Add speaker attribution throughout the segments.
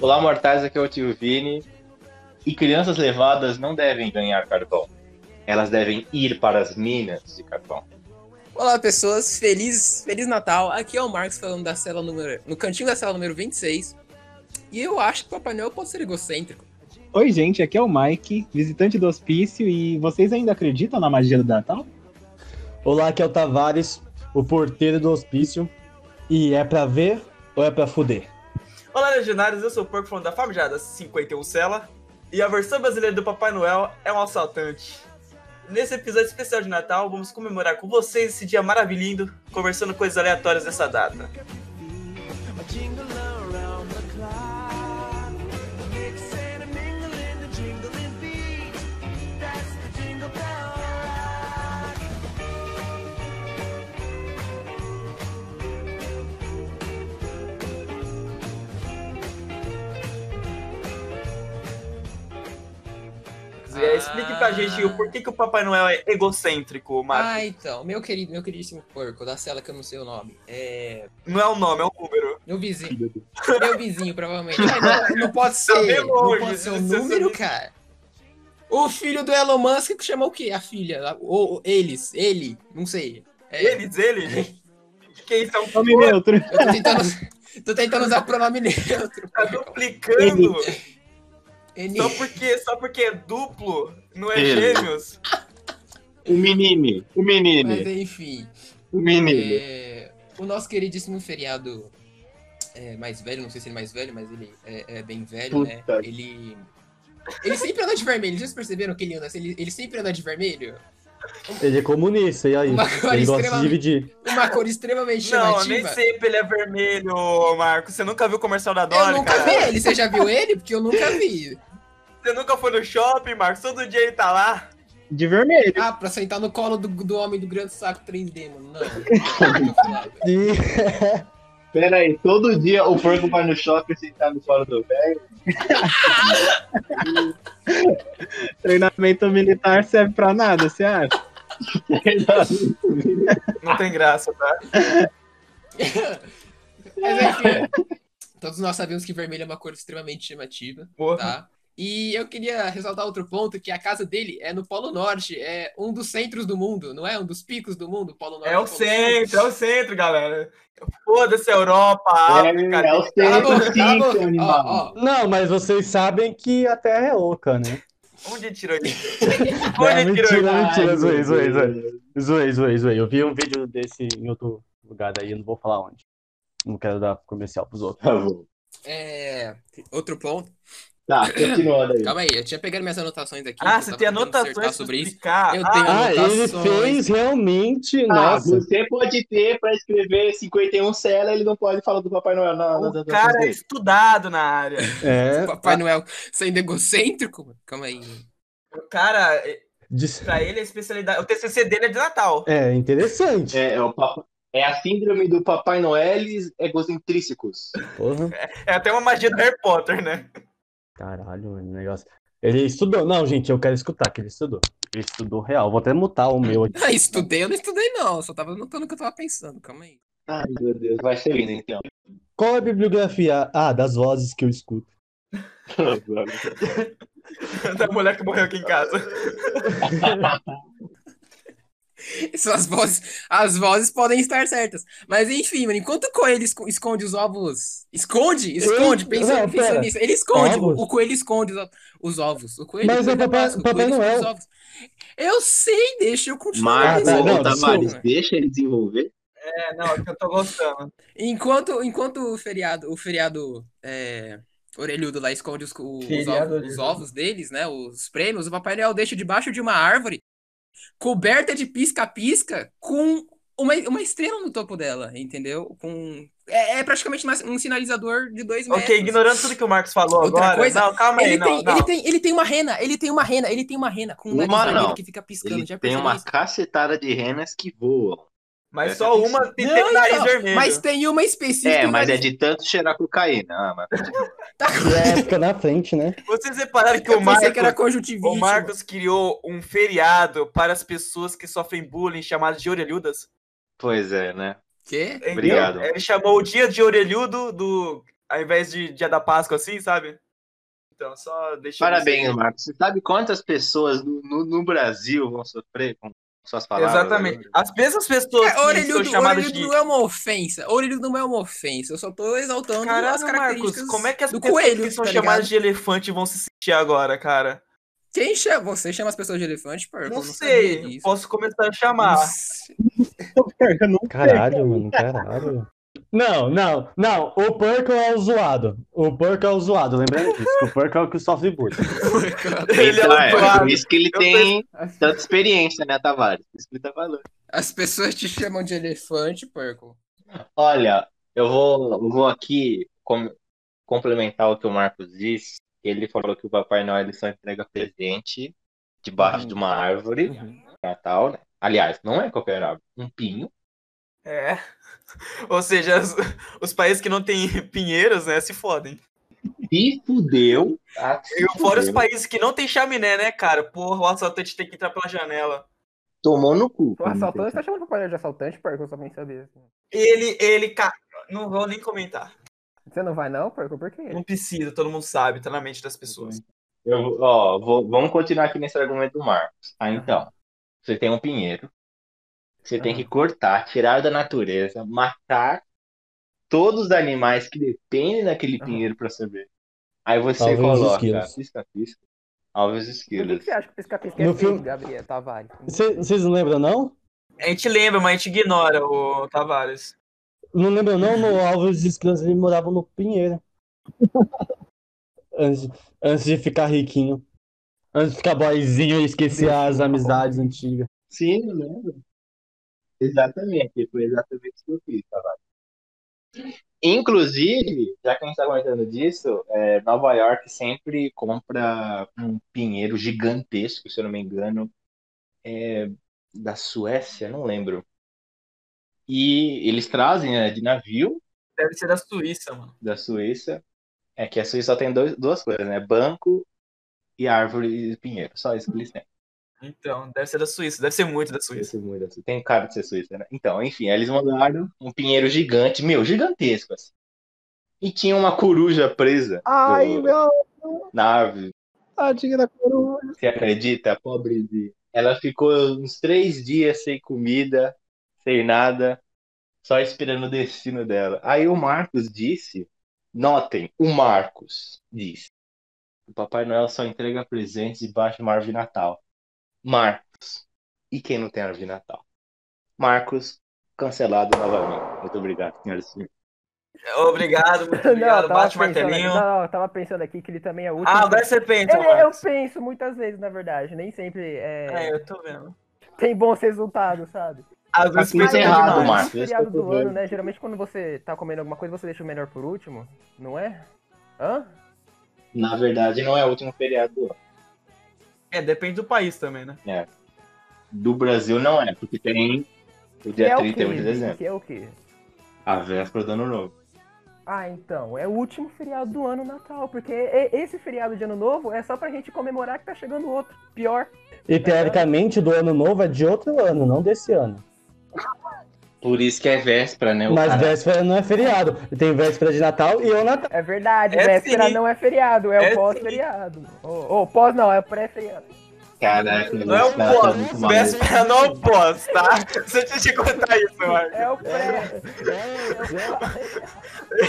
Speaker 1: Olá, mortais, aqui é o tio Vini. E crianças levadas não devem ganhar cartão. Elas devem ir para as minas de cartão.
Speaker 2: Olá, pessoas. Feliz, Feliz Natal. Aqui é o Marcos falando da cela número, no cantinho da cela número 26. E eu acho que o Papai Noel pode ser egocêntrico.
Speaker 3: Oi, gente, aqui é o Mike, visitante do hospício, e vocês ainda acreditam na magia do Natal?
Speaker 4: Olá, aqui é o Tavares, o porteiro do hospício. E é pra ver ou é pra fuder?
Speaker 5: Olá, Legionários, eu sou o Porco falando da famigada 51 Cela. E a versão brasileira do Papai Noel é um assaltante. Nesse episódio especial de Natal, vamos comemorar com vocês esse dia maravilhoso, conversando coisas aleatórias dessa data. Explique pra gente o porquê que o Papai Noel é egocêntrico, Marcos.
Speaker 2: Ah, então, meu querido, meu queridíssimo porco, da cela que eu não sei o nome. É.
Speaker 5: Não é um nome, é um número.
Speaker 2: Meu vizinho. meu vizinho, provavelmente. Não, não pode ser.
Speaker 5: Tá
Speaker 2: não pode ser
Speaker 5: é
Speaker 2: número, cara. O filho do Elon Musk que chama o quê? A filha. Ou eles, ele, não sei. É,
Speaker 5: Eles, ele? Quem são
Speaker 3: Nome neutro.
Speaker 2: Eu tô tentando, tô tentando usar pronome neutro.
Speaker 5: Tá duplicando. Só porque, só porque é duplo, não é
Speaker 1: Ele.
Speaker 5: gêmeos.
Speaker 1: O menino, o
Speaker 2: Mas
Speaker 1: menino,
Speaker 2: enfim.
Speaker 1: o menino.
Speaker 2: É, o nosso queridíssimo feriado é, mais velho, não sei se ele é mais velho, mas ele é, é bem velho, né?
Speaker 1: Puta.
Speaker 2: Ele. Ele sempre anda de vermelho. Vocês perceberam que ele anda? Ele, ele sempre anda de vermelho?
Speaker 4: Ele é comunista, e aí?
Speaker 2: Uma cor
Speaker 4: Ele gosta de
Speaker 2: extremamente-
Speaker 4: dividir.
Speaker 2: Uma cor extremamente
Speaker 5: Não,
Speaker 2: chamativa.
Speaker 5: nem sempre ele é vermelho, Marcos. Você nunca viu o comercial da
Speaker 2: Eu
Speaker 5: Dolly,
Speaker 2: nunca
Speaker 5: cara?
Speaker 2: vi ele. Você já viu ele? Porque eu nunca vi.
Speaker 5: Você nunca foi no shopping, Marcos? Todo dia ele tá lá.
Speaker 3: De vermelho.
Speaker 2: Ah, pra sentar no colo do, do homem do grande saco 3D, mano. Não.
Speaker 4: E...
Speaker 1: Pera aí, todo dia o porco vai no shopping sentar no colo do velho.
Speaker 3: Treinamento militar serve pra nada, você acha?
Speaker 5: Não tem graça, tá?
Speaker 2: Mas enfim. Todos nós sabemos que vermelho é uma cor extremamente chamativa.
Speaker 5: Porra.
Speaker 2: tá? E eu queria ressaltar outro ponto, que a casa dele é no Polo Norte, é um dos centros do mundo, não é? Um dos picos do mundo, Polo Norte.
Speaker 5: É o
Speaker 2: Polo Sul.
Speaker 5: centro, é o centro, galera. Foda-se a Europa, a África.
Speaker 1: É, é o centro,
Speaker 2: cala
Speaker 1: sim, animal.
Speaker 2: Ó, ó,
Speaker 4: Não, mas vocês sabem que a Terra é oca, né?
Speaker 5: Onde tirou isso? Onde ele tirou
Speaker 4: mentira,
Speaker 5: isso?
Speaker 4: mentira, zoei, zoei, zoei. Zoei, zoei, zoei. Eu vi um vídeo desse em outro lugar aí, eu não vou falar onde. Não quero dar comercial pros outros.
Speaker 1: Tá bom.
Speaker 2: é, outro ponto.
Speaker 1: Tá, continuando aí.
Speaker 2: Calma aí, eu tinha pegado minhas anotações aqui.
Speaker 5: Ah, você tem anotações
Speaker 2: sobre isso. Eu tenho
Speaker 4: Ah, ele
Speaker 2: anotações.
Speaker 4: fez realmente.
Speaker 1: Ah,
Speaker 4: Nossa.
Speaker 1: você pode ter pra escrever 51 cela, ele não pode falar do Papai Noel. Não,
Speaker 5: O cara é estudado na área.
Speaker 4: É.
Speaker 2: Papai Noel sendo egocêntrico? mano. Calma aí.
Speaker 5: O cara, é-
Speaker 4: Dis-
Speaker 5: pra ele, a especialidade. O TCC dele é de Natal.
Speaker 4: É interessante.
Speaker 1: É, é o é a síndrome do Papai Noel egocentrísticos.
Speaker 4: Porra.
Speaker 5: É até uma magia do Harry Potter, né?
Speaker 4: Caralho, o negócio. Ele estudou. Não, gente, eu quero escutar que ele estudou. Ele estudou real. Vou até mutar o meu aqui.
Speaker 2: Ah, estudei, eu não estudei não, só tava anotando o que eu tava pensando, calma aí.
Speaker 1: Ai, meu Deus, vai ser lindo então.
Speaker 4: Qual é a bibliografia? Ah, das vozes que eu escuto.
Speaker 5: da mulher que morreu aqui em casa.
Speaker 2: As vozes, as vozes podem estar certas. Mas enfim, mano, enquanto o coelho esco- esconde os ovos. Esconde, esconde,
Speaker 4: Ei,
Speaker 2: pensa,
Speaker 4: não,
Speaker 2: pensa nisso. Ele esconde, o,
Speaker 4: Ovos?
Speaker 2: o coelho esconde os, ovos. O coelho,
Speaker 4: Mas
Speaker 2: o
Speaker 4: é Papai-
Speaker 2: o
Speaker 4: Papai
Speaker 2: os
Speaker 4: Noel.
Speaker 2: ovos. Eu sei, deixa eu continuar.
Speaker 4: Tá,
Speaker 2: pensando.
Speaker 4: não,
Speaker 1: Tavares,
Speaker 2: Desculpa.
Speaker 1: deixa ele desenvolver.
Speaker 5: É, não, é que eu tô gostando.
Speaker 2: Enquanto, enquanto o feriado, o feriado é, orelhudo lá esconde os, o- os, ovos, os ovos deles, né? Os prêmios, o Papai Noel deixa debaixo de uma árvore, coberta de pisca-pisca, com uma, uma estrela no topo dela, entendeu? Com, é, é praticamente uma- um sinalizador de dois metros.
Speaker 5: Ok, ignorando tudo que o Marcos falou
Speaker 2: Outra
Speaker 5: agora.
Speaker 2: coisa,
Speaker 5: não, calma aí,
Speaker 2: Ele
Speaker 5: não,
Speaker 2: tem,
Speaker 5: não.
Speaker 2: ele, tem, ele tem uma rena, ele tem uma rena, ele tem uma rena com um
Speaker 1: Uma não.
Speaker 2: que fica piscando.
Speaker 1: Ele
Speaker 2: já
Speaker 1: tem uma
Speaker 2: isso?
Speaker 1: cacetada de renas que voam.
Speaker 5: Mas
Speaker 1: Essa
Speaker 5: só
Speaker 1: tem
Speaker 5: uma tem,
Speaker 2: Não,
Speaker 5: nariz
Speaker 2: então,
Speaker 5: vermelho.
Speaker 2: Mas tem uma específica.
Speaker 1: É, mas é de tanto cheirar cocaína. Ah, mas...
Speaker 2: Tá...
Speaker 4: É, fica na frente, né?
Speaker 5: Vocês repararam que
Speaker 2: Eu
Speaker 5: o Marcos,
Speaker 2: que era
Speaker 5: o Marcos criou um feriado para as pessoas que sofrem bullying chamadas de orelhudas?
Speaker 1: Pois é, né?
Speaker 2: Quê?
Speaker 5: Então,
Speaker 1: Obrigado.
Speaker 5: Ele chamou o dia de orelhudo do ao invés de dia da Páscoa, assim, sabe? Então, só deixa
Speaker 1: Parabéns, Marcos. Você sabe quantas pessoas no, no- no Brasil vão sofrer com suas palavras?
Speaker 5: Exatamente. As mesmas pessoas
Speaker 2: É,
Speaker 5: que são
Speaker 2: orelhudo,
Speaker 5: chamadas
Speaker 2: orelhudo
Speaker 5: de.
Speaker 2: não é uma ofensa. Orelhudo não é uma ofensa. Eu só tô exaltando as
Speaker 5: Caralho,
Speaker 2: características
Speaker 5: Marcos, como é que as
Speaker 2: do
Speaker 5: pessoas
Speaker 2: coelho,
Speaker 5: que são
Speaker 2: tá
Speaker 5: chamadas de elefante vão se sentir agora, cara?
Speaker 2: Quem chama? Você chama as pessoas de elefante, Porco?
Speaker 5: Não,
Speaker 2: Eu não
Speaker 5: sei. Posso começar a chamar.
Speaker 4: Caralho, mano, caralho. Não, não, não. O Purple é o zoado. O Purple é o zoado, lembrando disso. que O Purple é o que sofre bullying.
Speaker 5: Ele é
Speaker 1: Então, é, por isso que ele
Speaker 5: Eu
Speaker 1: tem tanta experiência, né, Tavares? Por isso que ele tá falando.
Speaker 2: As pessoas te chamam de elefante, Porco.
Speaker 1: Olha, eu vou, eu vou aqui com- complementar o que o Marcos disse. Ele falou que o Papai Noel ele só entrega presente debaixo
Speaker 2: Uhum.
Speaker 1: de uma árvore no Natal, né? Aliás, não é qualquer árvore, um pinho.
Speaker 5: É. Ou seja, os, os países que não têm pinheiros, né, se fodem.
Speaker 1: Se fudeu. tá? Se
Speaker 5: E fora os países que não tem chaminé, né, cara? Porra, o assaltante tem que entrar pela janela.
Speaker 1: Tomou no cu.
Speaker 2: O assaltante tá chamando o papai de assaltante, Porco? Eu só nem saber.
Speaker 5: Ele, ele, ca... não vou nem comentar.
Speaker 2: Você não vai não, Porco? Por quê?
Speaker 5: Não precisa, todo mundo sabe, tá na mente das pessoas.
Speaker 1: Eu, ó, vou- vamos continuar aqui nesse argumento do Marcos. Ah, então. Você tem um pinheiro. Você tem que cortar, tirar da natureza, todos os animais que dependem daquele
Speaker 2: Aham.
Speaker 1: pinheiro para saber. Aí você
Speaker 4: Alves e
Speaker 1: coloca
Speaker 4: esquilos.
Speaker 1: pisca-pisca, alves e
Speaker 2: Por que
Speaker 1: esquilos.
Speaker 2: você acha que pisca-pisca
Speaker 4: No
Speaker 2: é feio,
Speaker 4: filme-
Speaker 2: Gabriel Tavares?
Speaker 4: Cê- Vocês não lembram, não?
Speaker 5: A gente lembra, mas a gente ignora o Tavares.
Speaker 4: Não lembram, não? No Alves e Esquilos ele morava no Pinheiro. Antes, antes de ficar riquinho. Antes de ficar boyzinho e esquecer as amizades antigas.
Speaker 1: Sim, eu lembro. Exatamente, foi exatamente isso que eu fiz, Tavares. Inclusive, já que a gente está comentando disso, é, Nova York sempre compra um pinheiro gigantesco, se eu não me engano, é, da Suécia, não lembro. E eles trazem né, de navio
Speaker 5: Deve ser da Suíça, mano.
Speaker 1: da Suíça. É que a Suíça só tem dois, duas coisas, né? Banco e árvore e pinheiro. Só isso que eles têm.
Speaker 5: Então, deve ser da Suíça, deve ser muito da Suíça.
Speaker 1: Esse muda, assim. Tem cara de ser suíça, né? Então, enfim, aí eles mandaram um pinheiro gigante, meu, gigantesco, assim. E tinha uma coruja presa
Speaker 3: Ai,
Speaker 1: do-
Speaker 3: meu,
Speaker 1: na árvore.
Speaker 3: tadinha da coroa.
Speaker 1: Você acredita? Pobrezinha. Ela ficou uns três dias sem comida, sem nada, só esperando o destino dela. Aí o Marcos disse, notem, o Marcos disse, o Papai Noel só entrega presentes debaixo de uma árvore de Natal. Marcos. E quem não tem árvore de Natal? Marcos, cancelado novamente. Muito obrigado, senhoras e senhores.
Speaker 5: Obrigado, muito obrigado. Bate o martelinho.
Speaker 2: não, eu tava pensando aqui que ele também é o último.
Speaker 5: Ah, agora você pensa,
Speaker 2: Ele- eu
Speaker 5: Marcos.
Speaker 2: penso muitas vezes, na verdade. Nem sempre é,
Speaker 5: É, eu tô vendo.
Speaker 2: tem bons resultados, sabe?
Speaker 5: Às
Speaker 1: Tá
Speaker 5: vezes
Speaker 1: tudo
Speaker 5: pensa
Speaker 1: errado. Marcos. Eu tô
Speaker 2: do ano, né? Geralmente quando você tá comendo alguma coisa, você deixa o melhor por último, não é? Hã?
Speaker 1: Na verdade, não é o último feriado do ano.
Speaker 5: É, depende do país também, né?
Speaker 1: Do Brasil não é, porque tem o dia
Speaker 2: é o
Speaker 1: 31
Speaker 2: quê?
Speaker 1: de dezembro.
Speaker 2: Que é o quê?
Speaker 1: A véspera do ano novo.
Speaker 2: Ah, então, é o último feriado do ano Natal, porque esse feriado de ano novo é só pra gente comemorar que tá chegando outro, pior.
Speaker 4: E teoricamente do ano novo é de outro ano, não desse ano.
Speaker 1: Por isso que é véspera, né? O
Speaker 4: Mas
Speaker 1: cara-
Speaker 4: véspera não é feriado. Tem véspera de Natal e o Natal.
Speaker 2: É verdade,
Speaker 5: É
Speaker 2: véspera
Speaker 5: sim.
Speaker 2: não é feriado, é,
Speaker 5: É
Speaker 2: o pós-feriado. Ô, ô, pós não, é o pré-feriado.
Speaker 1: Caraca,
Speaker 5: Não é o
Speaker 1: tá
Speaker 5: pós,
Speaker 1: maluco.
Speaker 5: véspera não é o pós, tá? Você tinha que contar isso, Marcos.
Speaker 2: É o pré.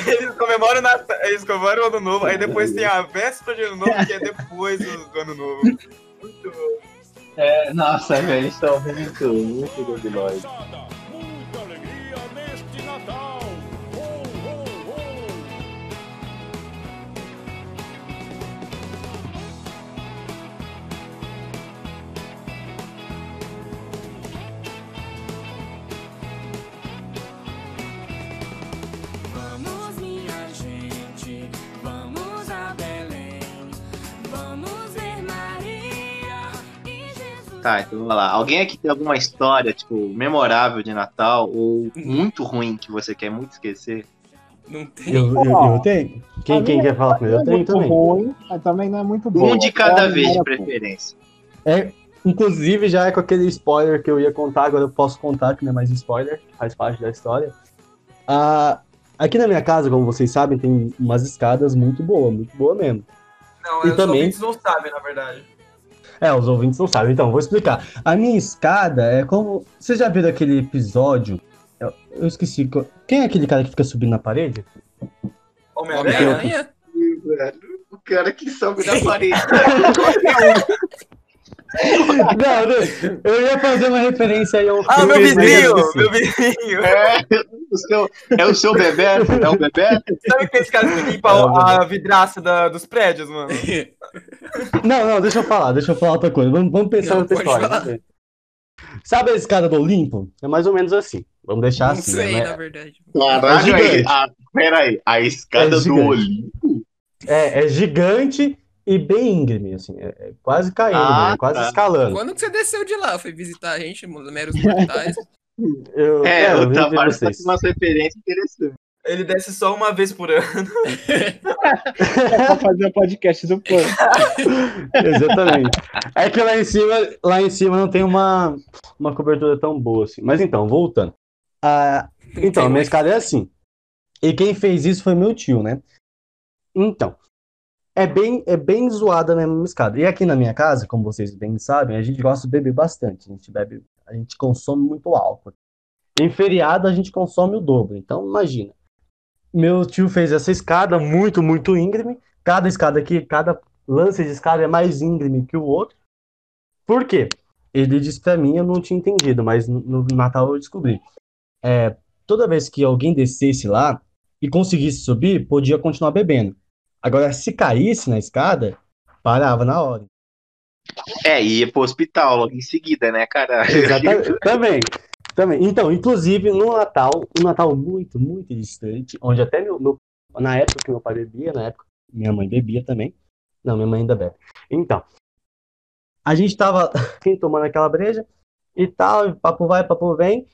Speaker 5: Eles comemoram, o Natal, eles comemoram o Ano Novo, aí depois tem a véspera de Ano Novo, que é depois do, Ano Novo. Muito bom.
Speaker 1: É, nossa, velho, eles estão muito, muito gobilóides. Tá, então vamos lá. Alguém aqui tem alguma história, tipo, memorável de Natal ou muito ruim que você quer muito esquecer?
Speaker 2: Não tem.
Speaker 4: Eu, eu, eu tenho. Quem, quem quer falar comigo? Eu
Speaker 3: Não é
Speaker 4: tenho
Speaker 3: muito
Speaker 4: também.
Speaker 3: ruim, mas também não é muito bom.
Speaker 1: Um de cada
Speaker 3: É,
Speaker 1: vez, de preferência.
Speaker 4: É, inclusive, já é com aquele spoiler que eu ia contar, agora eu posso contar, que não é mais spoiler, faz parte da história. A, Aqui na minha casa, como vocês sabem, tem umas escadas muito boas, muito boa mesmo.
Speaker 5: Não,
Speaker 4: E
Speaker 5: os
Speaker 4: também-
Speaker 5: não sabem, na verdade.
Speaker 4: É, os ouvintes não sabem, então vou explicar. A minha escada é como. Vocês já viram aquele episódio? Eu, eu esqueci. Quem é aquele cara que fica subindo na parede?
Speaker 5: Homem-Aranha?
Speaker 1: O cara que sobe na parede.
Speaker 4: Não, eu ia fazer uma referência aí ao
Speaker 5: Ah, meu vizinho!
Speaker 4: esqueci.
Speaker 5: Meu vizinho!
Speaker 1: É, o seu, é o seu bebê? É o bebê?
Speaker 5: Sabe aqueles caras que limpam
Speaker 4: É,
Speaker 5: a vidraça da- dos prédios, mano?
Speaker 4: Não, não, deixa eu falar, deixa eu falar outra coisa. Vamos, vamos pensar
Speaker 2: Não,
Speaker 4: outra história.
Speaker 2: falar.
Speaker 4: Sabe a escada do Olimpo? É mais ou menos assim. Vamos deixar
Speaker 2: Não
Speaker 4: assim.
Speaker 2: sei,
Speaker 4: né?
Speaker 2: na verdade.
Speaker 1: Caralho,
Speaker 4: É
Speaker 1: aí, a, peraí, a escada
Speaker 4: É
Speaker 1: do. Olimpo?
Speaker 4: É, é gigante e bem íngreme, assim. É, é quase caindo,
Speaker 1: Ah,
Speaker 4: né? quase
Speaker 1: tá.
Speaker 4: escalando.
Speaker 2: Quando que você desceu de lá? Foi visitar a gente, os meros mortais?
Speaker 4: Eu,
Speaker 1: É,
Speaker 4: eu
Speaker 1: o Tavares tá
Speaker 4: vocês.
Speaker 1: com umas referências interessantes.
Speaker 5: Ele desce só uma vez por ano.
Speaker 3: É pra fazer o podcast do Pan.
Speaker 4: Exatamente. É que lá em cima, lá em cima não tem uma, uma cobertura tão boa assim. Mas então, voltando. Ah, então, a minha escada é assim. E quem fez isso foi meu tio, né? Então, é bem, é bem zoada mesmo a escada. E aqui na minha casa, como vocês bem sabem, a gente gosta de beber bastante. A gente bebe, a gente consome muito álcool. Em feriado a gente consome o dobro. Então, imagina. Meu tio fez essa escada muito, muito íngreme. Cada escada aqui, cada lance de escada é mais íngreme que o outro. Por quê? Ele disse pra mim, eu não tinha entendido, mas no, no Natal eu descobri. É, toda vez que alguém descesse lá e conseguisse subir, podia continuar bebendo. Agora, se caísse na escada, parava na hora.
Speaker 1: É, e ia pro hospital logo em seguida, né, cara?
Speaker 4: Exatamente. também. Também. Então, inclusive, no Natal, um Natal muito, muito distante, onde até meu, meu- na época que meu pai bebia, na época que minha mãe bebia também. Não, minha mãe ainda bebe. Então, a gente tava tomando aquela breja e tal, papo vai, papo vem.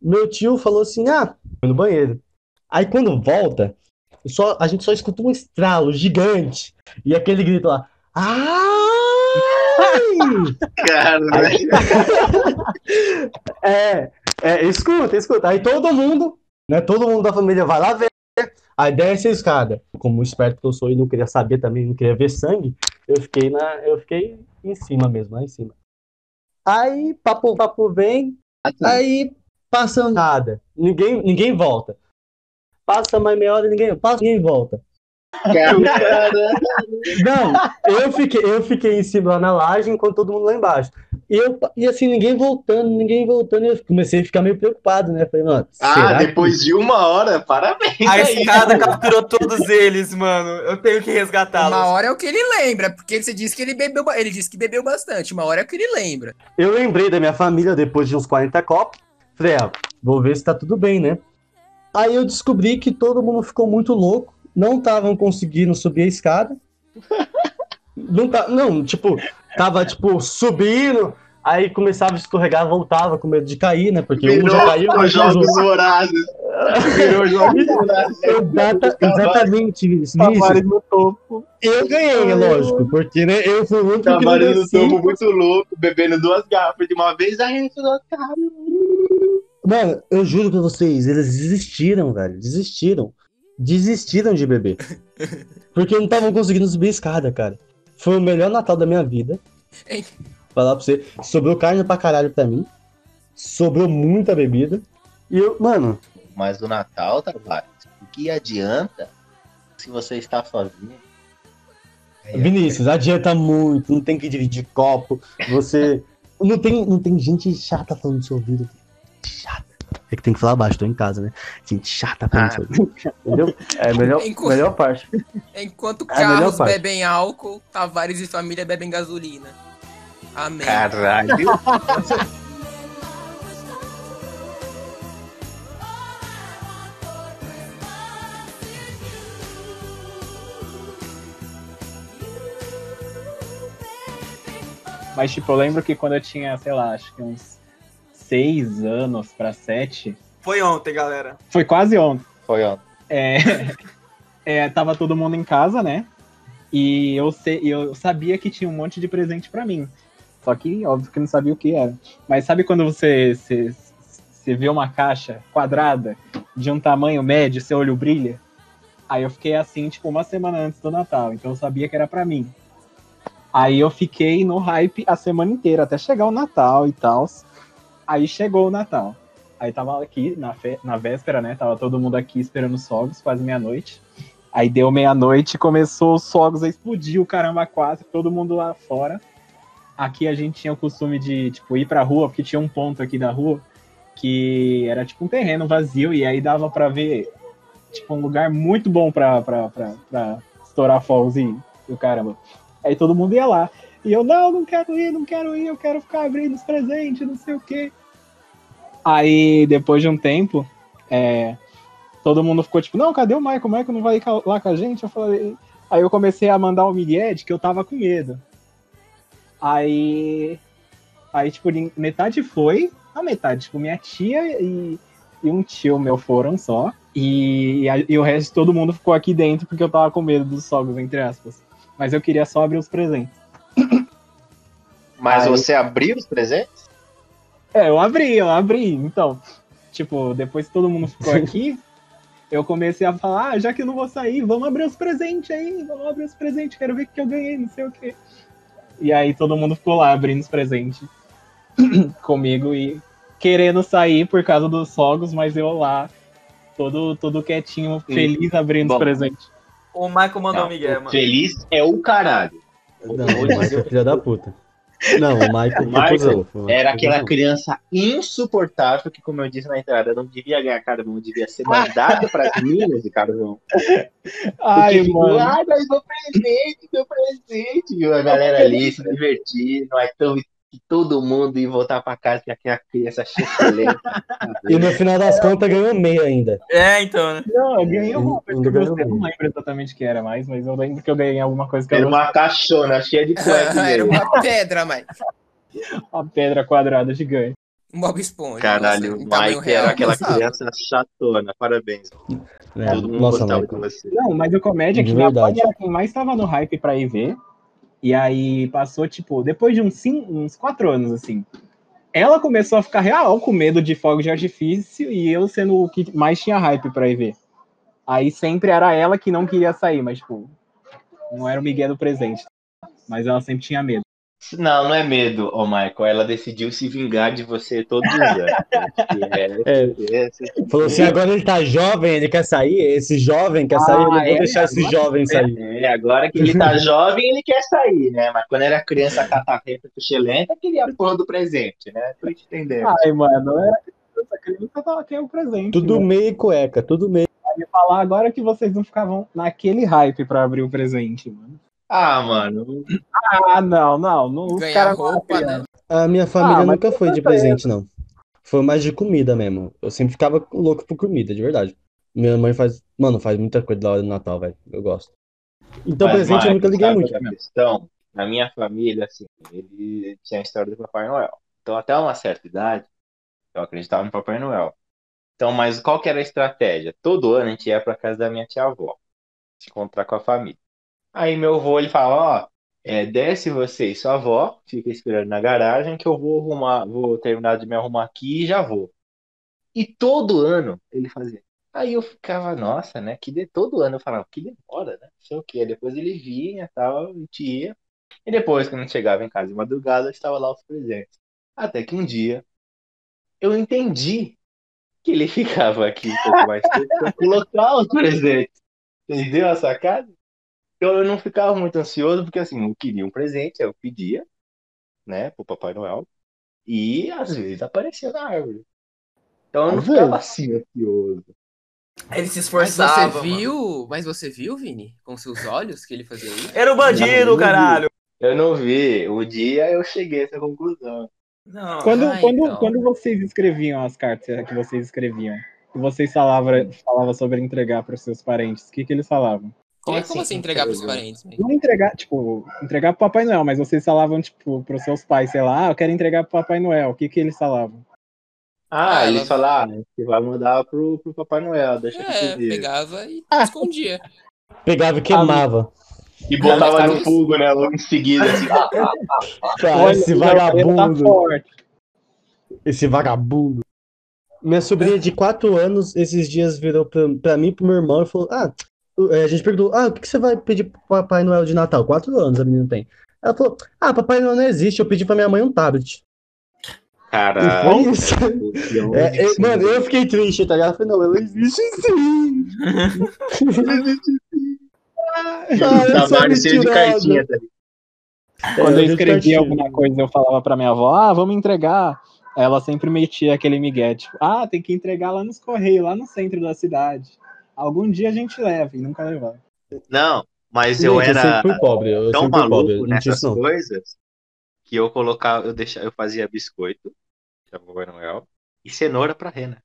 Speaker 4: Meu tio falou assim: ah, foi no banheiro. Aí quando volta, só, a gente só escuta um estralo gigante e aquele grito lá. Ai!
Speaker 1: Cara,
Speaker 4: é, é, escuta, escuta. Aí todo mundo, né? Todo mundo da família vai lá ver. Aí desce a escada. Como esperto que eu sou e não queria saber também, não queria ver sangue, eu fiquei na, eu fiquei em cima mesmo, lá em cima. Aí papo, papo vem, aí passa nada. Ninguém, ninguém volta. Passa mais meia hora, ninguém, passa, ninguém volta. Não, eu fiquei, eu fiquei em cima lá na laje enquanto todo mundo lá embaixo. E, eu, e assim, ninguém voltando, ninguém voltando. Eu comecei a ficar meio preocupado, né? Falei, mano,
Speaker 1: Ah,
Speaker 4: será que-
Speaker 1: depois de uma hora, parabéns.
Speaker 5: A
Speaker 1: aí.
Speaker 5: escada capturou todos eles, mano. Eu tenho que resgatá-los.
Speaker 2: Uma hora é o que ele lembra, porque você disse que ele bebeu, ele disse que bebeu bastante. Uma hora é o que ele lembra.
Speaker 4: Eu lembrei da minha família depois de uns 40 copos. Falei, ah, vou ver se tá tudo bem, né? Aí eu descobri que todo mundo ficou muito louco, não estavam conseguindo subir a escada. Não, tá, não, tipo, tava tipo subindo, aí começava a escorregar, voltava com medo de cair, né? Porque um já caiu,
Speaker 1: Virou
Speaker 4: mas os
Speaker 1: jogos
Speaker 4: outros-
Speaker 1: vorazes. Virou jogos vorazes.
Speaker 4: Exata, exatamente.
Speaker 3: Tavares no topo.
Speaker 4: Eu ganhei, é lógico, porque né, eu fui o único que não
Speaker 1: Tavares no topo muito louco, bebendo duas garrafas de uma vez, aí entra duas garrafas.
Speaker 4: Mano, eu juro pra vocês, eles desistiram, velho. Desistiram. Desistiram de beber. Porque não estavam conseguindo subir a escada, cara. Foi o melhor Natal da minha vida.
Speaker 2: Ei.
Speaker 4: Falar pra você. Sobrou carne pra caralho pra mim. Sobrou muita bebida. E eu, mano,
Speaker 1: Mas o Natal, Tavares, o que adianta se você está sozinho? Aí,
Speaker 4: Vinícius, adianta muito. Não tem que dividir copo. Você. Não tem, não tem gente chata falando no seu ouvido. Chata. É que tem que falar baixo, tô em casa, né? Gente chata seu ouvido. Entendeu? É a melhor,
Speaker 2: Enquanto-
Speaker 4: melhor parte.
Speaker 2: Enquanto
Speaker 4: É
Speaker 2: carros
Speaker 4: parte.
Speaker 2: bebem álcool, Tavares e família bebem gasolina. Amém.
Speaker 1: Caralho.
Speaker 3: Mas, tipo, eu lembro que quando eu tinha, sei lá, acho que uns seis anos pra sete,
Speaker 5: Foi ontem, galera.
Speaker 3: foi quase ontem.
Speaker 1: Foi ó.
Speaker 3: É, é, tava todo mundo em casa, né? E eu, sei, eu sabia que tinha um monte de presente pra mim. Só que, óbvio que eu não sabia o que era. Mas sabe quando você, você, você vê uma caixa quadrada de um tamanho médio, seu olho brilha. Aí eu fiquei assim, tipo, uma semana antes do Natal, então eu sabia que era pra mim. Aí eu fiquei no hype a semana inteira, até chegar o Natal e tal. Aí chegou o Natal. Aí tava aqui na, fe- na véspera, né? Tava todo mundo aqui esperando os fogos, quase meia-noite. Aí deu meia-noite, começou os fogos a explodir, o caramba quase, todo mundo lá fora. Aqui a gente tinha o costume de, tipo, ir pra rua, porque tinha um ponto aqui da rua que era tipo um terreno vazio e aí dava pra ver, tipo, um lugar muito bom pra, pra, pra, pra estourar fogos e o caramba. Aí todo mundo ia lá. E eu, não, não quero ir, não quero ir, eu quero ficar abrindo os presentes, não sei o quê. Aí, depois de um tempo, é, todo mundo ficou tipo, não, cadê o Michael? O Michael não vai ir lá com a gente? Eu falei. Aí eu comecei a mandar o Miguel de que eu tava com medo. Aí. Aí, tipo, metade foi, a metade, tipo, minha tia e, e um tio meu foram só. E, e, e o resto todo mundo ficou aqui dentro porque eu tava com medo dos fogos, entre aspas. Mas eu queria só abrir os presentes.
Speaker 1: Mas
Speaker 3: Aí-
Speaker 1: você abriu os presentes?
Speaker 3: É, eu abri, eu abri. Então, tipo, depois que todo mundo ficou aqui, eu comecei a falar, ah, já que eu não vou sair, vamos abrir os presentes aí, vamos abrir os presentes, quero ver o que eu ganhei, não sei o quê. E aí todo mundo ficou lá abrindo os presentes comigo e querendo sair por causa dos fogos, mas eu lá, todo, todo quietinho, feliz abrindo
Speaker 1: Bom.
Speaker 3: os presentes.
Speaker 5: O Michael mandou
Speaker 1: Não,
Speaker 5: um Miguel, mano.
Speaker 1: Feliz é o caralho.
Speaker 4: Não, o Michael é filho da puta. Não, o Michael,
Speaker 1: O Michael
Speaker 4: o
Speaker 1: Era aquela criança insuportável que, como eu disse na entrada, não devia ganhar carvão, devia ser mandado para as minas de carvão.
Speaker 3: Ai,
Speaker 1: Porque ficou,
Speaker 3: mano.
Speaker 1: ai, mas meu presente, meu presente. E a galera ali se divertindo, aí tão, todo mundo ia voltar pra casa com aquela criança chifrelenta.
Speaker 4: E no final das contas ganhou meio ainda.
Speaker 5: É, então, né?
Speaker 3: Não, eu ganhei alguma coisa que eu gostei, não lembro exatamente o que era mais, mas eu lembro que eu ganhei alguma coisa que eu
Speaker 1: Era
Speaker 3: gostei.
Speaker 1: uma caixona cheia de cueca.
Speaker 2: Era uma pedra, mas.
Speaker 3: Uma pedra quadrada gigante.
Speaker 2: Um Bob Esponja.
Speaker 1: Caralho,
Speaker 2: nossa,
Speaker 1: o Mike era aquela criança chatona. Parabéns.
Speaker 4: É,
Speaker 1: Todo mundo
Speaker 4: nossa,
Speaker 1: gostava
Speaker 4: Michael.
Speaker 1: de você.
Speaker 3: Não, mas o comédia é que minha
Speaker 4: verdade.
Speaker 3: mãe era quem mais tava no hype pra ir ver. E aí passou, tipo, depois de uns, cinco, uns quatro anos, assim. Ela começou a ficar real com medo de fogos de artifício e eu sendo o que mais tinha hype pra ir ver. Aí sempre era ela que não queria sair, mas, tipo, não era o Miguel do presente. Mas ela sempre tinha medo.
Speaker 1: Não, não é medo, ô Michael. Ela decidiu se vingar de você todos os anos.
Speaker 4: É.
Speaker 1: É, é,
Speaker 4: Falou assim, agora ele tá jovem, ele quer sair, esse jovem quer
Speaker 3: Ah,
Speaker 4: sair, eu não vou
Speaker 3: é?
Speaker 4: deixar esse jovem sair.
Speaker 1: é, agora que ele tá jovem, ele quer sair, né? Mas quando era criança catarrenta, cochilenta, queria a porra do presente, né? Tô entendendo.
Speaker 3: Ai, mano, era criança, criança tava quem é o presente.
Speaker 4: Tudo
Speaker 3: né?
Speaker 4: meio cueca, tudo meio.
Speaker 3: Aí falar agora que vocês não ficavam naquele hype pra abrir o presente, mano.
Speaker 1: Ah, mano.
Speaker 3: Ah, não, não. não os caras
Speaker 2: roupa, né?
Speaker 4: A minha família
Speaker 3: Ah,
Speaker 4: nunca foi de presente, não. Foi mais de comida mesmo. Eu sempre ficava louco por comida, de verdade. Minha mãe faz, mano, faz muita coisa da hora do Natal, velho. Eu gosto. Então,
Speaker 1: Mas,
Speaker 4: presente eu nunca liguei muito.
Speaker 1: questão, na minha família, assim, ele tinha a história do Papai Noel. Então, até uma certa idade, eu acreditava no Papai Noel. Então, mas qual que era a estratégia? Todo ano a gente ia pra casa da minha tia-avó, se encontrar com a família. Aí meu avô, ele fala, ó, é, desce você e sua avó, fica esperando na garagem que eu vou arrumar, vou terminar de me arrumar aqui e já vou. E todo ano ele fazia. Aí eu ficava, nossa, né? Que de... todo ano eu falava, que demora, né? Sei o quê. Depois ele vinha tal, a gente. E depois, quando chegava em casa de madrugada, estava lá os presentes. Até que um dia eu entendi que ele ficava aqui um pouco mais tempo para colocar os presentes. Entendeu a sacada? Então eu não ficava muito ansioso, porque assim, eu queria um presente, eu pedia, né, pro Papai Noel. E às vezes aparecia na árvore. Então eu não ficava assim ansioso.
Speaker 5: Ele se
Speaker 2: Mas
Speaker 5: esforçava.
Speaker 2: você
Speaker 5: mano.
Speaker 2: viu, mas você viu, Vini, com seus olhos que ele fazia isso?
Speaker 5: Era o bandido,
Speaker 1: Não,
Speaker 5: caralho.
Speaker 1: Eu não vi. O dia eu cheguei a essa conclusão.
Speaker 5: Não.
Speaker 3: Quando,
Speaker 2: Ah,
Speaker 3: quando,
Speaker 2: então.
Speaker 3: quando vocês escreviam as cartas que vocês escreviam, que vocês falavam falava sobre entregar para os seus parentes, o que, que eles falavam?
Speaker 2: Como,
Speaker 1: assim,
Speaker 2: como assim entregar pros
Speaker 1: entregar?
Speaker 2: parentes? man?
Speaker 3: Não entregar, tipo, entregar pro Papai Noel, mas vocês falavam, tipo, pros seus pais, sei lá, ah, eu quero entregar pro Papai Noel. O que, que eles falavam?
Speaker 1: Ah,
Speaker 2: Ah,
Speaker 1: eles
Speaker 2: ela-
Speaker 1: falaram que vai mandar pro, pro Papai Noel, deixa que
Speaker 2: É,
Speaker 1: vira.
Speaker 2: pegava e
Speaker 3: Ah.
Speaker 2: escondia.
Speaker 4: Pegava e queimava.
Speaker 1: E botava
Speaker 2: Ah,
Speaker 1: no fogo, né? Logo em seguida, assim. ah,
Speaker 4: Ah, esse
Speaker 3: o Gabriel tá
Speaker 4: vagabundo. Esse vagabundo. minha sobrinha de 4 anos, esses dias virou pra, pra mim e pro meu irmão e falou: Ah, é, a gente perguntou: Ah, o que você vai pedir pro Papai Noel de Natal? 4 anos a menina tem. Ela falou: Ah, Papai Noel não existe, eu pedi pra minha mãe um tablet.
Speaker 1: Caralho.
Speaker 4: isso. É, é, mano, eu fiquei triste, tá ligado? Eu falei: Não, ela existe sim. Ah, eu sou
Speaker 1: Trabalho cheio de cartinha, tá?
Speaker 3: Quando eu
Speaker 4: É,
Speaker 3: escrevia
Speaker 4: divertido.
Speaker 3: alguma coisa, eu falava pra minha avó, ah, vamos entregar. Ela sempre metia aquele migué, tipo, ah, tem que entregar lá nos Correios, lá no centro da cidade. Algum dia a gente leva, e nunca levava.
Speaker 1: Não, mas
Speaker 4: Gente,
Speaker 1: eu
Speaker 4: eu
Speaker 1: era
Speaker 4: fui pobre, eu
Speaker 1: tão
Speaker 4: pobre,
Speaker 1: maluco
Speaker 4: tinha
Speaker 1: nessas
Speaker 4: não.
Speaker 1: coisas que eu colocava, eu deixava, eu fazia biscoito, que é o Papai Noel, e cenoura pra rena.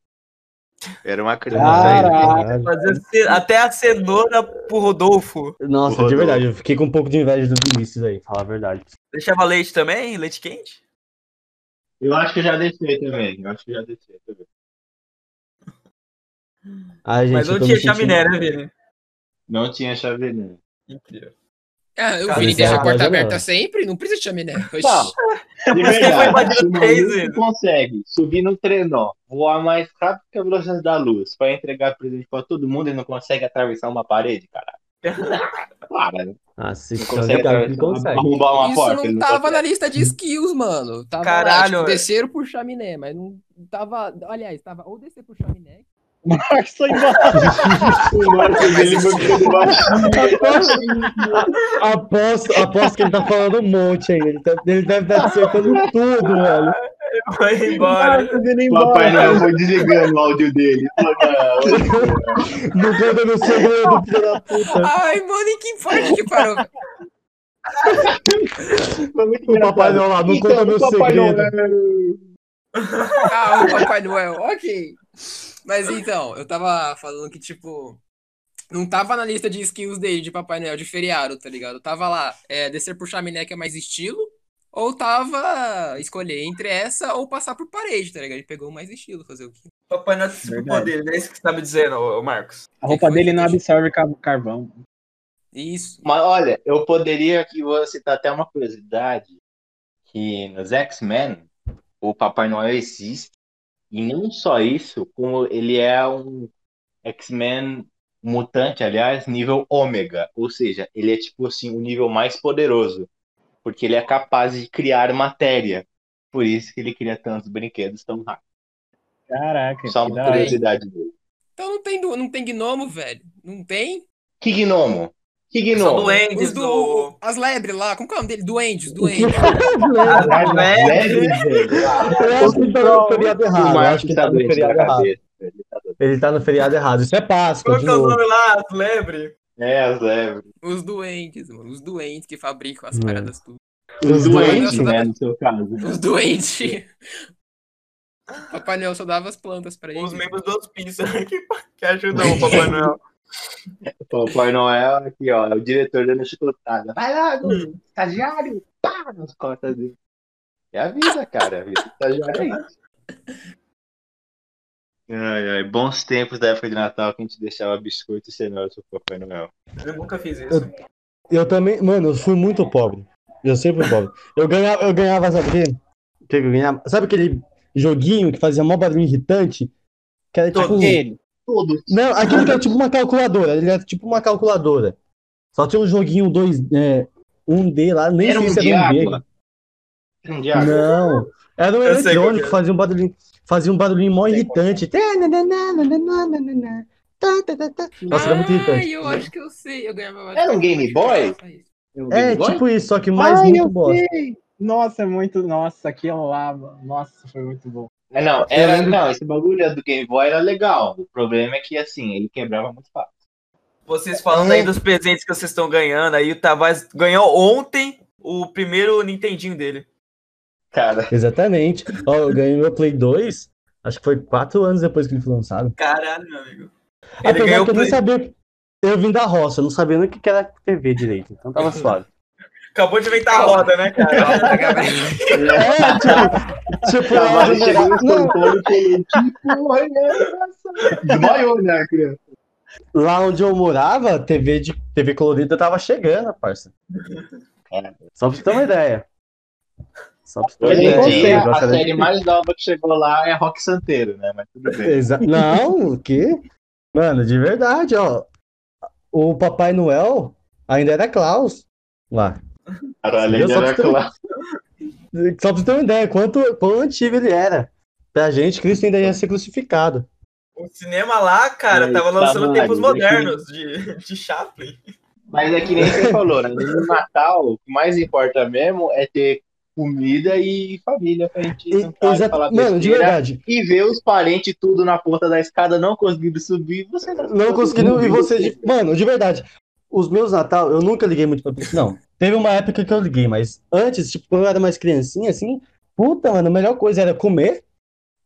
Speaker 1: Era uma criança.
Speaker 5: Fazer até a cenoura pro Rodolfo.
Speaker 4: Nossa, de
Speaker 1: Rodolfo.
Speaker 4: verdade, eu fiquei com um pouco de inveja do Vinícius aí, falar a verdade.
Speaker 5: Deixava leite também? Leite quente?
Speaker 1: Eu acho que eu já deixei também. Eu acho que eu já deixei também.
Speaker 4: Ai, gente,
Speaker 5: Mas não tinha chaminé, né, Vini?
Speaker 1: Não tinha chaminé.
Speaker 5: Incrível.
Speaker 2: Ah, o Vini deixa
Speaker 4: é
Speaker 2: a porta aberta
Speaker 4: não.
Speaker 2: sempre, não precisa de chaminé.
Speaker 1: Tá. De verdade,
Speaker 5: vezes?
Speaker 1: consegue subir no trenó, voar mais rápido que a velocidade da luz pra entregar presente pra todo mundo e não consegue atravessar uma parede, caralho. Para, né?
Speaker 4: Ah, se
Speaker 1: Não consegue
Speaker 4: consegue.
Speaker 1: arrombar uma
Speaker 2: Isso
Speaker 1: porta.
Speaker 2: não tava
Speaker 1: consegue.
Speaker 2: na lista de skills, mano. Tava
Speaker 5: Caralho,
Speaker 2: lá, tipo, desceram por chaminé, mas não tava. Aliás, tava ou descer por chaminé.
Speaker 3: Marcos foi embora.
Speaker 1: O Marcos, ele mandou baixinho.
Speaker 4: Aposto, aposto que ele tá falando um monte aí. Ele, tá- ele deve estar acertando tudo, velho.
Speaker 5: Foi embora.
Speaker 1: O Papai Noel foi desligando o áudio dele. Não,
Speaker 4: conta meu segredo, filho da puta.
Speaker 2: Ai, mano, em que parte que parou?
Speaker 4: O Papai Noel lá, não
Speaker 1: Então,
Speaker 4: conta meu
Speaker 1: o Papai
Speaker 4: segredo.
Speaker 1: Noel-
Speaker 2: Ah, o Papai Noel, ok. Mas então, eu tava falando que, tipo, não tava na lista de skills dele de Papai Noel de feriado, tá ligado? Tava lá, é, descer por chaminé, que é mais estilo, ou tava escolher entre essa ou passar por parede, tá ligado? Ele pegou o mais estilo, fazer o quê?
Speaker 5: Papai Noel tem
Speaker 3: Verdade.
Speaker 5: superpoder, é isso que você tá me dizendo, ô, Marcos.
Speaker 3: A roupa dele não absorve car- carvão.
Speaker 2: Isso.
Speaker 1: Mas olha, eu poderia aqui vou citar até uma curiosidade que nos X-Men o Papai Noel existe e não só isso, como ele é um X-Men mutante, aliás, nível ômega, ou seja, ele é tipo assim o nível mais poderoso, porque ele é capaz de criar matéria. Por isso que ele cria tantos brinquedos tão rápido.
Speaker 3: Caraca,
Speaker 1: Só
Speaker 3: que
Speaker 1: uma curiosidade dele.
Speaker 2: Então não tem, não tem gnomo, velho. Não tem?
Speaker 1: Que gnomo? Que
Speaker 5: São
Speaker 1: gnomo?
Speaker 5: duendes
Speaker 2: Os do.
Speaker 5: do...
Speaker 2: As lebres lá, como que é o nome dele? Duendes, duendes.
Speaker 5: As lebres.
Speaker 1: velho.
Speaker 4: Eu acho que ele tá no feriado errado. Eu acho que ele
Speaker 1: tá
Speaker 4: tá no
Speaker 1: da
Speaker 4: feriado errado.
Speaker 1: Ele tá
Speaker 4: tá no feriado errado. Isso é Páscoa,
Speaker 5: Qual que é o nome lá? As lebres?
Speaker 1: É, as leves.
Speaker 2: Os doentes, mano. Os doentes que fabricam as
Speaker 4: Hum.
Speaker 2: paradas tudo.
Speaker 1: Os doentes,
Speaker 2: doentes,
Speaker 1: né, no seu caso.
Speaker 2: Os doentes. Papai Noel só dava as plantas pra ele.
Speaker 5: Os membros do hospício que, que ajudam o Papai Noel.
Speaker 1: O Papai Noel aqui, ó, é o diretor dando chicotada. Vai lá, Gu, estagiário! Pá, nas costas dele. É a vida, cara. A vida do estagiário é isso. Ai, ai, bons tempos da época de Natal que a gente deixava biscoito e cenoura pro Papai Noel.
Speaker 5: Eu nunca fiz isso.
Speaker 4: Eu também, mano, eu fui muito pobre. Eu sempre fui pobre. Eu ganhava, eu ganhava, sabe o quê? O que eu ganhava? Sabe aquele joguinho que fazia mó barulho irritante? Que era tipo.
Speaker 3: Ele.
Speaker 1: Todos.
Speaker 4: Não, aquele que era tipo uma calculadora. Ele era tipo uma calculadora. Só tinha um joguinho 2, é, 1D lá, nem
Speaker 1: Era
Speaker 4: sei
Speaker 1: um
Speaker 4: se era um D.
Speaker 1: água. Um água.
Speaker 4: Não. Era um
Speaker 5: Eu
Speaker 4: eletrônico,
Speaker 5: que é.
Speaker 4: fazia um barulhinho, fazia um barulhinho mó irritante. Nossa, era muito irritante.
Speaker 2: eu acho que eu sei. Eu ganhava
Speaker 1: Era um Game Boy? Um
Speaker 4: É,
Speaker 1: Game Boy?
Speaker 4: tipo isso, só que mais
Speaker 3: Ai,
Speaker 4: muito bosta.
Speaker 3: sei. Nossa, é muito. Nossa, aquilo lá. Nossa, foi muito bom.
Speaker 1: É, não, era, não, esse bagulho do Game Boy era legal. O problema é que, assim, ele quebrava muito fácil.
Speaker 5: Vocês falando aí dos presentes que vocês estão ganhando, aí o Tavares ganhou ontem o primeiro Nintendinho dele.
Speaker 1: Cara,
Speaker 4: Exatamente. Ó, eu ganhei meu Play 2, acho que foi quatro anos depois que ele foi lançado.
Speaker 5: Caralho, meu amigo. Ele
Speaker 4: Apesar
Speaker 5: ganhou
Speaker 4: que eu nem
Speaker 5: Play.
Speaker 4: sabia. Eu vim da roça, eu não sabia nem o que era TV direito, então tava suave.
Speaker 5: Acabou de inventar a roda, né, cara?
Speaker 2: Calma, Gabriel.
Speaker 4: É, tipo, tipo,
Speaker 1: Tavares
Speaker 4: lá no
Speaker 1: chegou no
Speaker 4: Não,
Speaker 1: controle e falou, que porra é? Desmaiou, né, criança?
Speaker 4: lá onde eu morava, TV de TV colorida tava chegando, parça.
Speaker 1: É.
Speaker 4: Só pra você ter uma ideia. Só pra você ter
Speaker 1: Hoje
Speaker 4: uma
Speaker 1: dia,
Speaker 4: ideia. o
Speaker 1: a série mais nova que chegou lá é Rock Santeiro, né? Mas tudo bem.
Speaker 4: Exa- Não, o quê? Mano, de verdade, ó. O Papai Noel ainda era Klaus lá.
Speaker 1: Caralho, ele
Speaker 4: só
Speaker 1: era claro.
Speaker 4: Só pra você ter uma ideia, quanto, quão antigo ele era. Pra gente, Cristo ainda ia ser crucificado.
Speaker 5: O cinema lá, cara,
Speaker 1: Aí,
Speaker 5: tava
Speaker 1: tá
Speaker 5: lançando tempos
Speaker 1: aí,
Speaker 5: modernos de, de Chaplin.
Speaker 1: Mas é que nem você falou, né? No Natal, o que mais importa mesmo é ter comida e família pra gente
Speaker 4: E-
Speaker 1: sentar e
Speaker 4: exata-
Speaker 1: falar
Speaker 4: Mano, de verdade.
Speaker 1: e ver os parentes tudo na ponta da escada não conseguindo subir. Você
Speaker 4: Não conseguindo. E você. Mano, de verdade. Os meus Natal, eu nunca liguei muito pra Não. Teve uma época que eu liguei, mas antes, tipo, quando eu era mais criancinha, assim, puta, mano, a melhor coisa era comer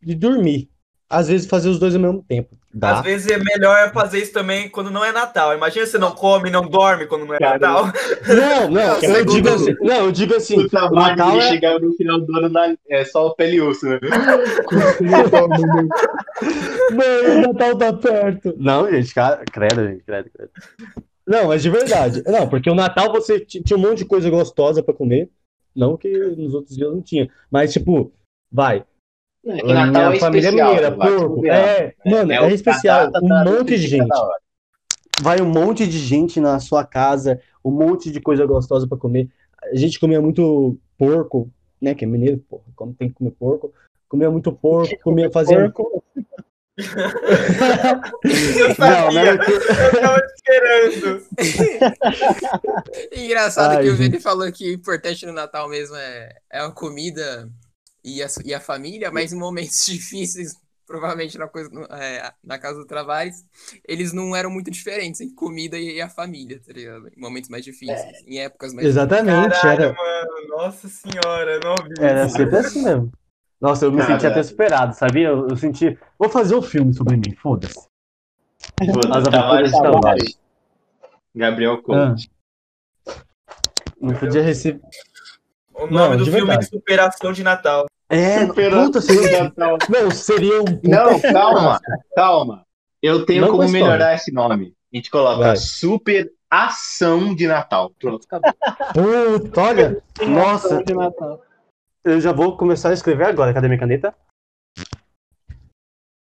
Speaker 4: e dormir. Às vezes fazer os dois ao mesmo tempo. Dá.
Speaker 5: Às vezes é melhor fazer isso também quando não é Natal. Imagina você não come, não dorme quando não é
Speaker 1: Cara,
Speaker 5: Natal.
Speaker 4: Não, não, eu
Speaker 1: Segundo-
Speaker 4: digo assim. Não, eu digo assim. O
Speaker 1: trabalho
Speaker 4: Natal
Speaker 1: de
Speaker 4: é.
Speaker 1: chegar no final do ano na- é só o pele e osso, né?
Speaker 4: Mano, o Natal tá perto. Não, gente, cara, credo, gente, credo, credo. Não, mas de verdade. Não, porque o Natal você tinha um monte de coisa gostosa pra comer. Não que nos outros dias não tinha. Mas, tipo, vai.
Speaker 1: É que Natal
Speaker 4: minha
Speaker 1: é
Speaker 4: família
Speaker 1: especial,
Speaker 4: mineira,
Speaker 1: vai,
Speaker 4: porco.
Speaker 1: ver.
Speaker 4: É, mano, é,
Speaker 1: o-
Speaker 4: especial.
Speaker 1: data
Speaker 4: Um
Speaker 1: tá
Speaker 4: monte de
Speaker 1: fica
Speaker 4: gente. Vai um monte de gente na sua casa, um monte de coisa gostosa pra comer. A gente comia muito porco, né? Que é mineiro, porra. Como tem que comer porco. Comia muito porco, comia, fazia.
Speaker 3: Porco.
Speaker 5: Eu
Speaker 4: Não,
Speaker 5: sabia,
Speaker 4: não era
Speaker 5: eu tava esperando.
Speaker 2: Engraçado
Speaker 4: Ai,
Speaker 2: que o. Vini falou que o importante no Natal mesmo é, é a comida e a, e a família, mas em momentos difíceis, provavelmente na, coisa, é, na casa do Travares, eles não eram muito diferentes entre comida e a família, tá ligado? Em momentos mais difíceis, em épocas mais
Speaker 4: Exatamente,
Speaker 5: Caralho,
Speaker 4: era,
Speaker 5: mano. Nossa senhora, não vi.
Speaker 4: era
Speaker 5: isso.
Speaker 4: sempre assim mesmo. Nossa, eu me
Speaker 1: Cara.
Speaker 4: senti até superado, sabia? Eu, eu senti. Vou fazer um filme sobre mim, foda-se.
Speaker 1: Foda-se,
Speaker 4: As
Speaker 1: Tavares
Speaker 4: de
Speaker 1: Tavares.
Speaker 4: Tavares.
Speaker 1: Gabriel Conte.
Speaker 4: Não podia receber.
Speaker 5: O nome
Speaker 4: Não,
Speaker 5: do
Speaker 4: de
Speaker 5: filme
Speaker 4: verdade.
Speaker 5: é Superação de Natal.
Speaker 4: É,
Speaker 1: Superação
Speaker 4: puta, seria.
Speaker 1: Natal.
Speaker 4: Não, seria um.
Speaker 1: Não, calma, calma. Eu tenho
Speaker 4: Não
Speaker 1: como melhorar esse nome. A gente coloca
Speaker 4: Vai.
Speaker 1: Super Ação de Natal. Pronto, acabou.
Speaker 4: Puta, olha. Nossa,
Speaker 3: de Natal.
Speaker 4: Eu já vou começar a escrever agora. Cadê minha caneta?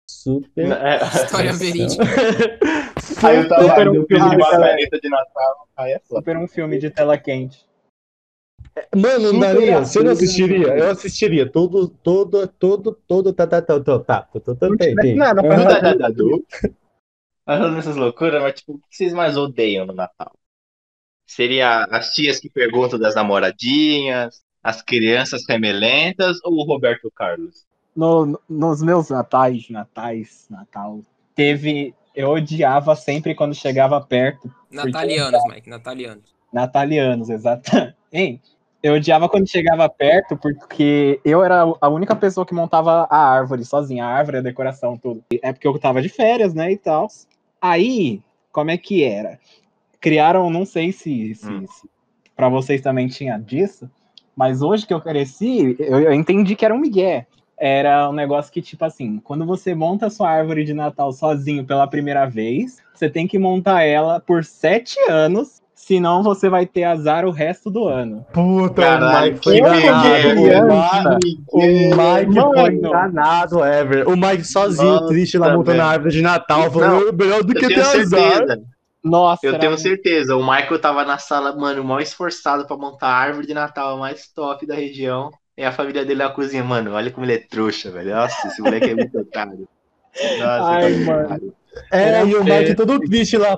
Speaker 4: Super.
Speaker 1: É.
Speaker 2: História verídica.
Speaker 1: Aí eu tava
Speaker 3: super um filme de
Speaker 1: caneta de Natal. Aí é.
Speaker 3: Super um filme de tela quente.
Speaker 4: Mano, Maria. Você não assistiria? Eu assistiria. Todo, todo, todo, todo. Tá, tá, tá, tá. Tá, tá, tá. tá,
Speaker 3: tá não,
Speaker 4: não
Speaker 1: tá, tá, tá Falando tá, loucuras, mas tipo, o que vocês mais odeiam no Natal? Seria as tias que perguntam das namoradinhas, as crianças remelentas ou o Roberto Carlos?
Speaker 3: No- no- nos meus natais, natais, Natal, teve. Eu odiava sempre quando chegava perto.
Speaker 2: Natalianos, Mike, natalianos.
Speaker 3: Natalianos, exatamente. Eu odiava quando chegava perto, porque eu era a única pessoa que montava a árvore sozinha, a árvore, a decoração, tudo. É porque eu tava de férias, né, e tal. Aí, como é que era? Criaram, não sei se, se,
Speaker 1: Hum.
Speaker 3: se para vocês também tinha disso, mas hoje que eu cresci, eu, eu entendi que era um migué. Era um negócio que, tipo assim, quando você monta a sua árvore de Natal sozinho pela primeira vez, você tem que montar ela por sete anos, senão você vai ter azar o resto do ano.
Speaker 4: Puta,
Speaker 1: Caralho,
Speaker 4: o Mike foi
Speaker 3: que
Speaker 4: enganado. O Mike, o Mike
Speaker 3: Mano.
Speaker 4: foi enganado, Ever. O Mike sozinho,
Speaker 1: Nossa,
Speaker 4: triste lá montando a árvore de Natal. Falou, melhor do que ter
Speaker 1: tenho
Speaker 4: azar.
Speaker 3: Nossa,
Speaker 1: Eu tenho
Speaker 3: muito-
Speaker 1: certeza. O Michael tava na sala, mano, mal esforçado pra montar a árvore de Natal mais top da região. E a família dele na cozinha, mano, olha como ele é trouxa, velho. Nossa, esse moleque é muito otário. Nossa,
Speaker 3: Ai,
Speaker 1: que
Speaker 3: mano.
Speaker 1: otário.
Speaker 4: É,
Speaker 3: Era
Speaker 4: e o. Mike todo triste lá.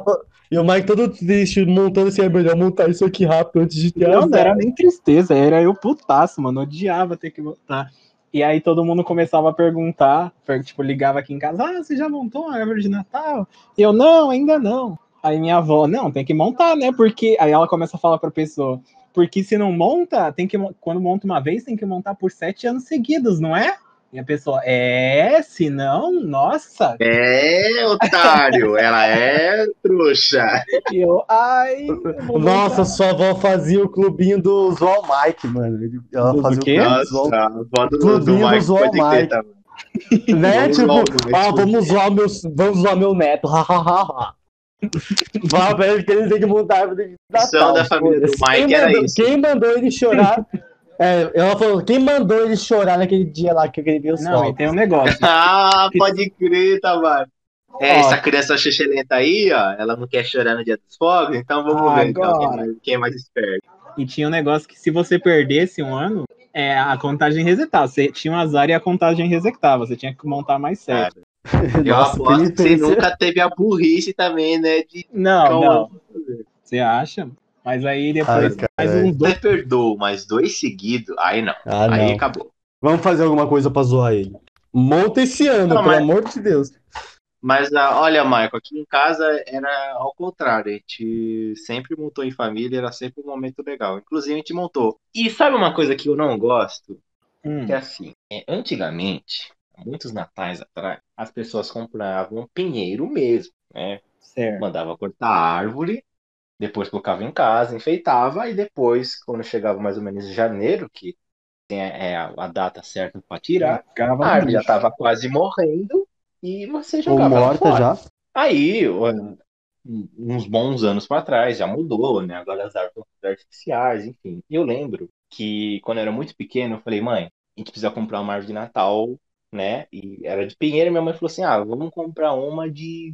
Speaker 4: E o Mike todo triste, montando assim, é melhor montar isso aqui rápido antes de ter
Speaker 3: Não, não era nem tristeza, era eu putaço, mano. Odiava ter que montar. E aí todo mundo começava a perguntar, per- tipo, ligava aqui em casa, ah, você já montou a árvore de Natal? E eu, não, ainda não. Aí minha avó, não, tem que montar, né? Porque. Aí ela começa a falar pra pessoa, porque se não monta, tem que. Quando monta uma vez, tem que montar por sete anos seguidos, não é? E a pessoa, é, se não, nossa.
Speaker 1: É, otário. Ela é trouxa.
Speaker 3: E eu, ai. eu
Speaker 4: Nossa,
Speaker 3: montar."
Speaker 4: sua avó fazia o clubinho do Zoal Mike, mano. Ela
Speaker 3: Do
Speaker 4: fazia
Speaker 3: quê?
Speaker 4: o clubinho do Zoal
Speaker 1: a
Speaker 4: Clubinho do
Speaker 1: Mike
Speaker 4: Zoal Mike.
Speaker 1: tá?
Speaker 4: Né?
Speaker 1: Vamos
Speaker 4: Tipo,
Speaker 1: logo,
Speaker 4: ah, vamos zoar, meus, vamos zoar meu neto. hahaha. Ele que ele tem que montar a de Natal,
Speaker 1: da família do. Mike
Speaker 4: quem
Speaker 1: era
Speaker 4: mandou,
Speaker 1: isso.
Speaker 4: Quem mandou ele chorar É, ela falou, quem mandou ele chorar naquele dia lá que eu queria ver os
Speaker 3: Não, e
Speaker 4: fogos?
Speaker 3: tem um negócio.
Speaker 1: Ah, pode crer, Tavares. É,
Speaker 3: Ó.
Speaker 1: essa criança xixelenta aí, ó, ela não quer chorar no dia dos fogos, então vamos
Speaker 3: Ah,
Speaker 1: ver então, quem, é mais, quem é mais esperto.
Speaker 3: E tinha um negócio que se você perdesse um ano, é, a contagem resetava. Você tinha um azar e a contagem resetava. Você tinha que montar mais certo.
Speaker 1: Eu
Speaker 4: Nossa,
Speaker 1: aposto que você nunca teve a burrice também, né? De
Speaker 3: Não,
Speaker 1: Calma.
Speaker 3: não. Você acha? Mas aí depois,
Speaker 4: Ai,
Speaker 3: mais
Speaker 4: caralho.
Speaker 3: uns dois.
Speaker 1: Você perdoou, mas dois seguidos, aí não.
Speaker 4: Ah,
Speaker 1: aí
Speaker 4: não.
Speaker 1: acabou.
Speaker 4: Vamos fazer alguma coisa pra zoar ele. Monta esse ano,
Speaker 1: Não,
Speaker 4: pelo
Speaker 1: mas-
Speaker 4: amor de Deus.
Speaker 1: Mas ah, olha, Michael, aqui em casa era ao contrário. A gente sempre montou em família, era sempre um momento legal. Inclusive, a gente montou. E sabe uma coisa que eu não gosto?
Speaker 3: Hum,
Speaker 1: Que é assim, é, antigamente, muitos natais atrás, as pessoas compravam pinheiro mesmo, né?
Speaker 3: certo.
Speaker 1: Mandava cortar a árvore, depois colocava em casa, enfeitava, e depois, quando chegava mais ou menos em janeiro, que tem é, a, data certa para tirar,
Speaker 3: Ficava
Speaker 1: a árvore já estava quase morrendo e você
Speaker 4: Ou
Speaker 1: jogava ela
Speaker 4: morta já.
Speaker 1: Aí, uns bons anos para trás, já mudou, né? Agora as árvores são artificiais, enfim. Eu lembro que quando eu era muito pequeno, eu falei, mãe, a gente precisa comprar uma árvore de Natal, né? E era de pinheiro, e minha mãe falou assim: ah, vamos comprar uma de.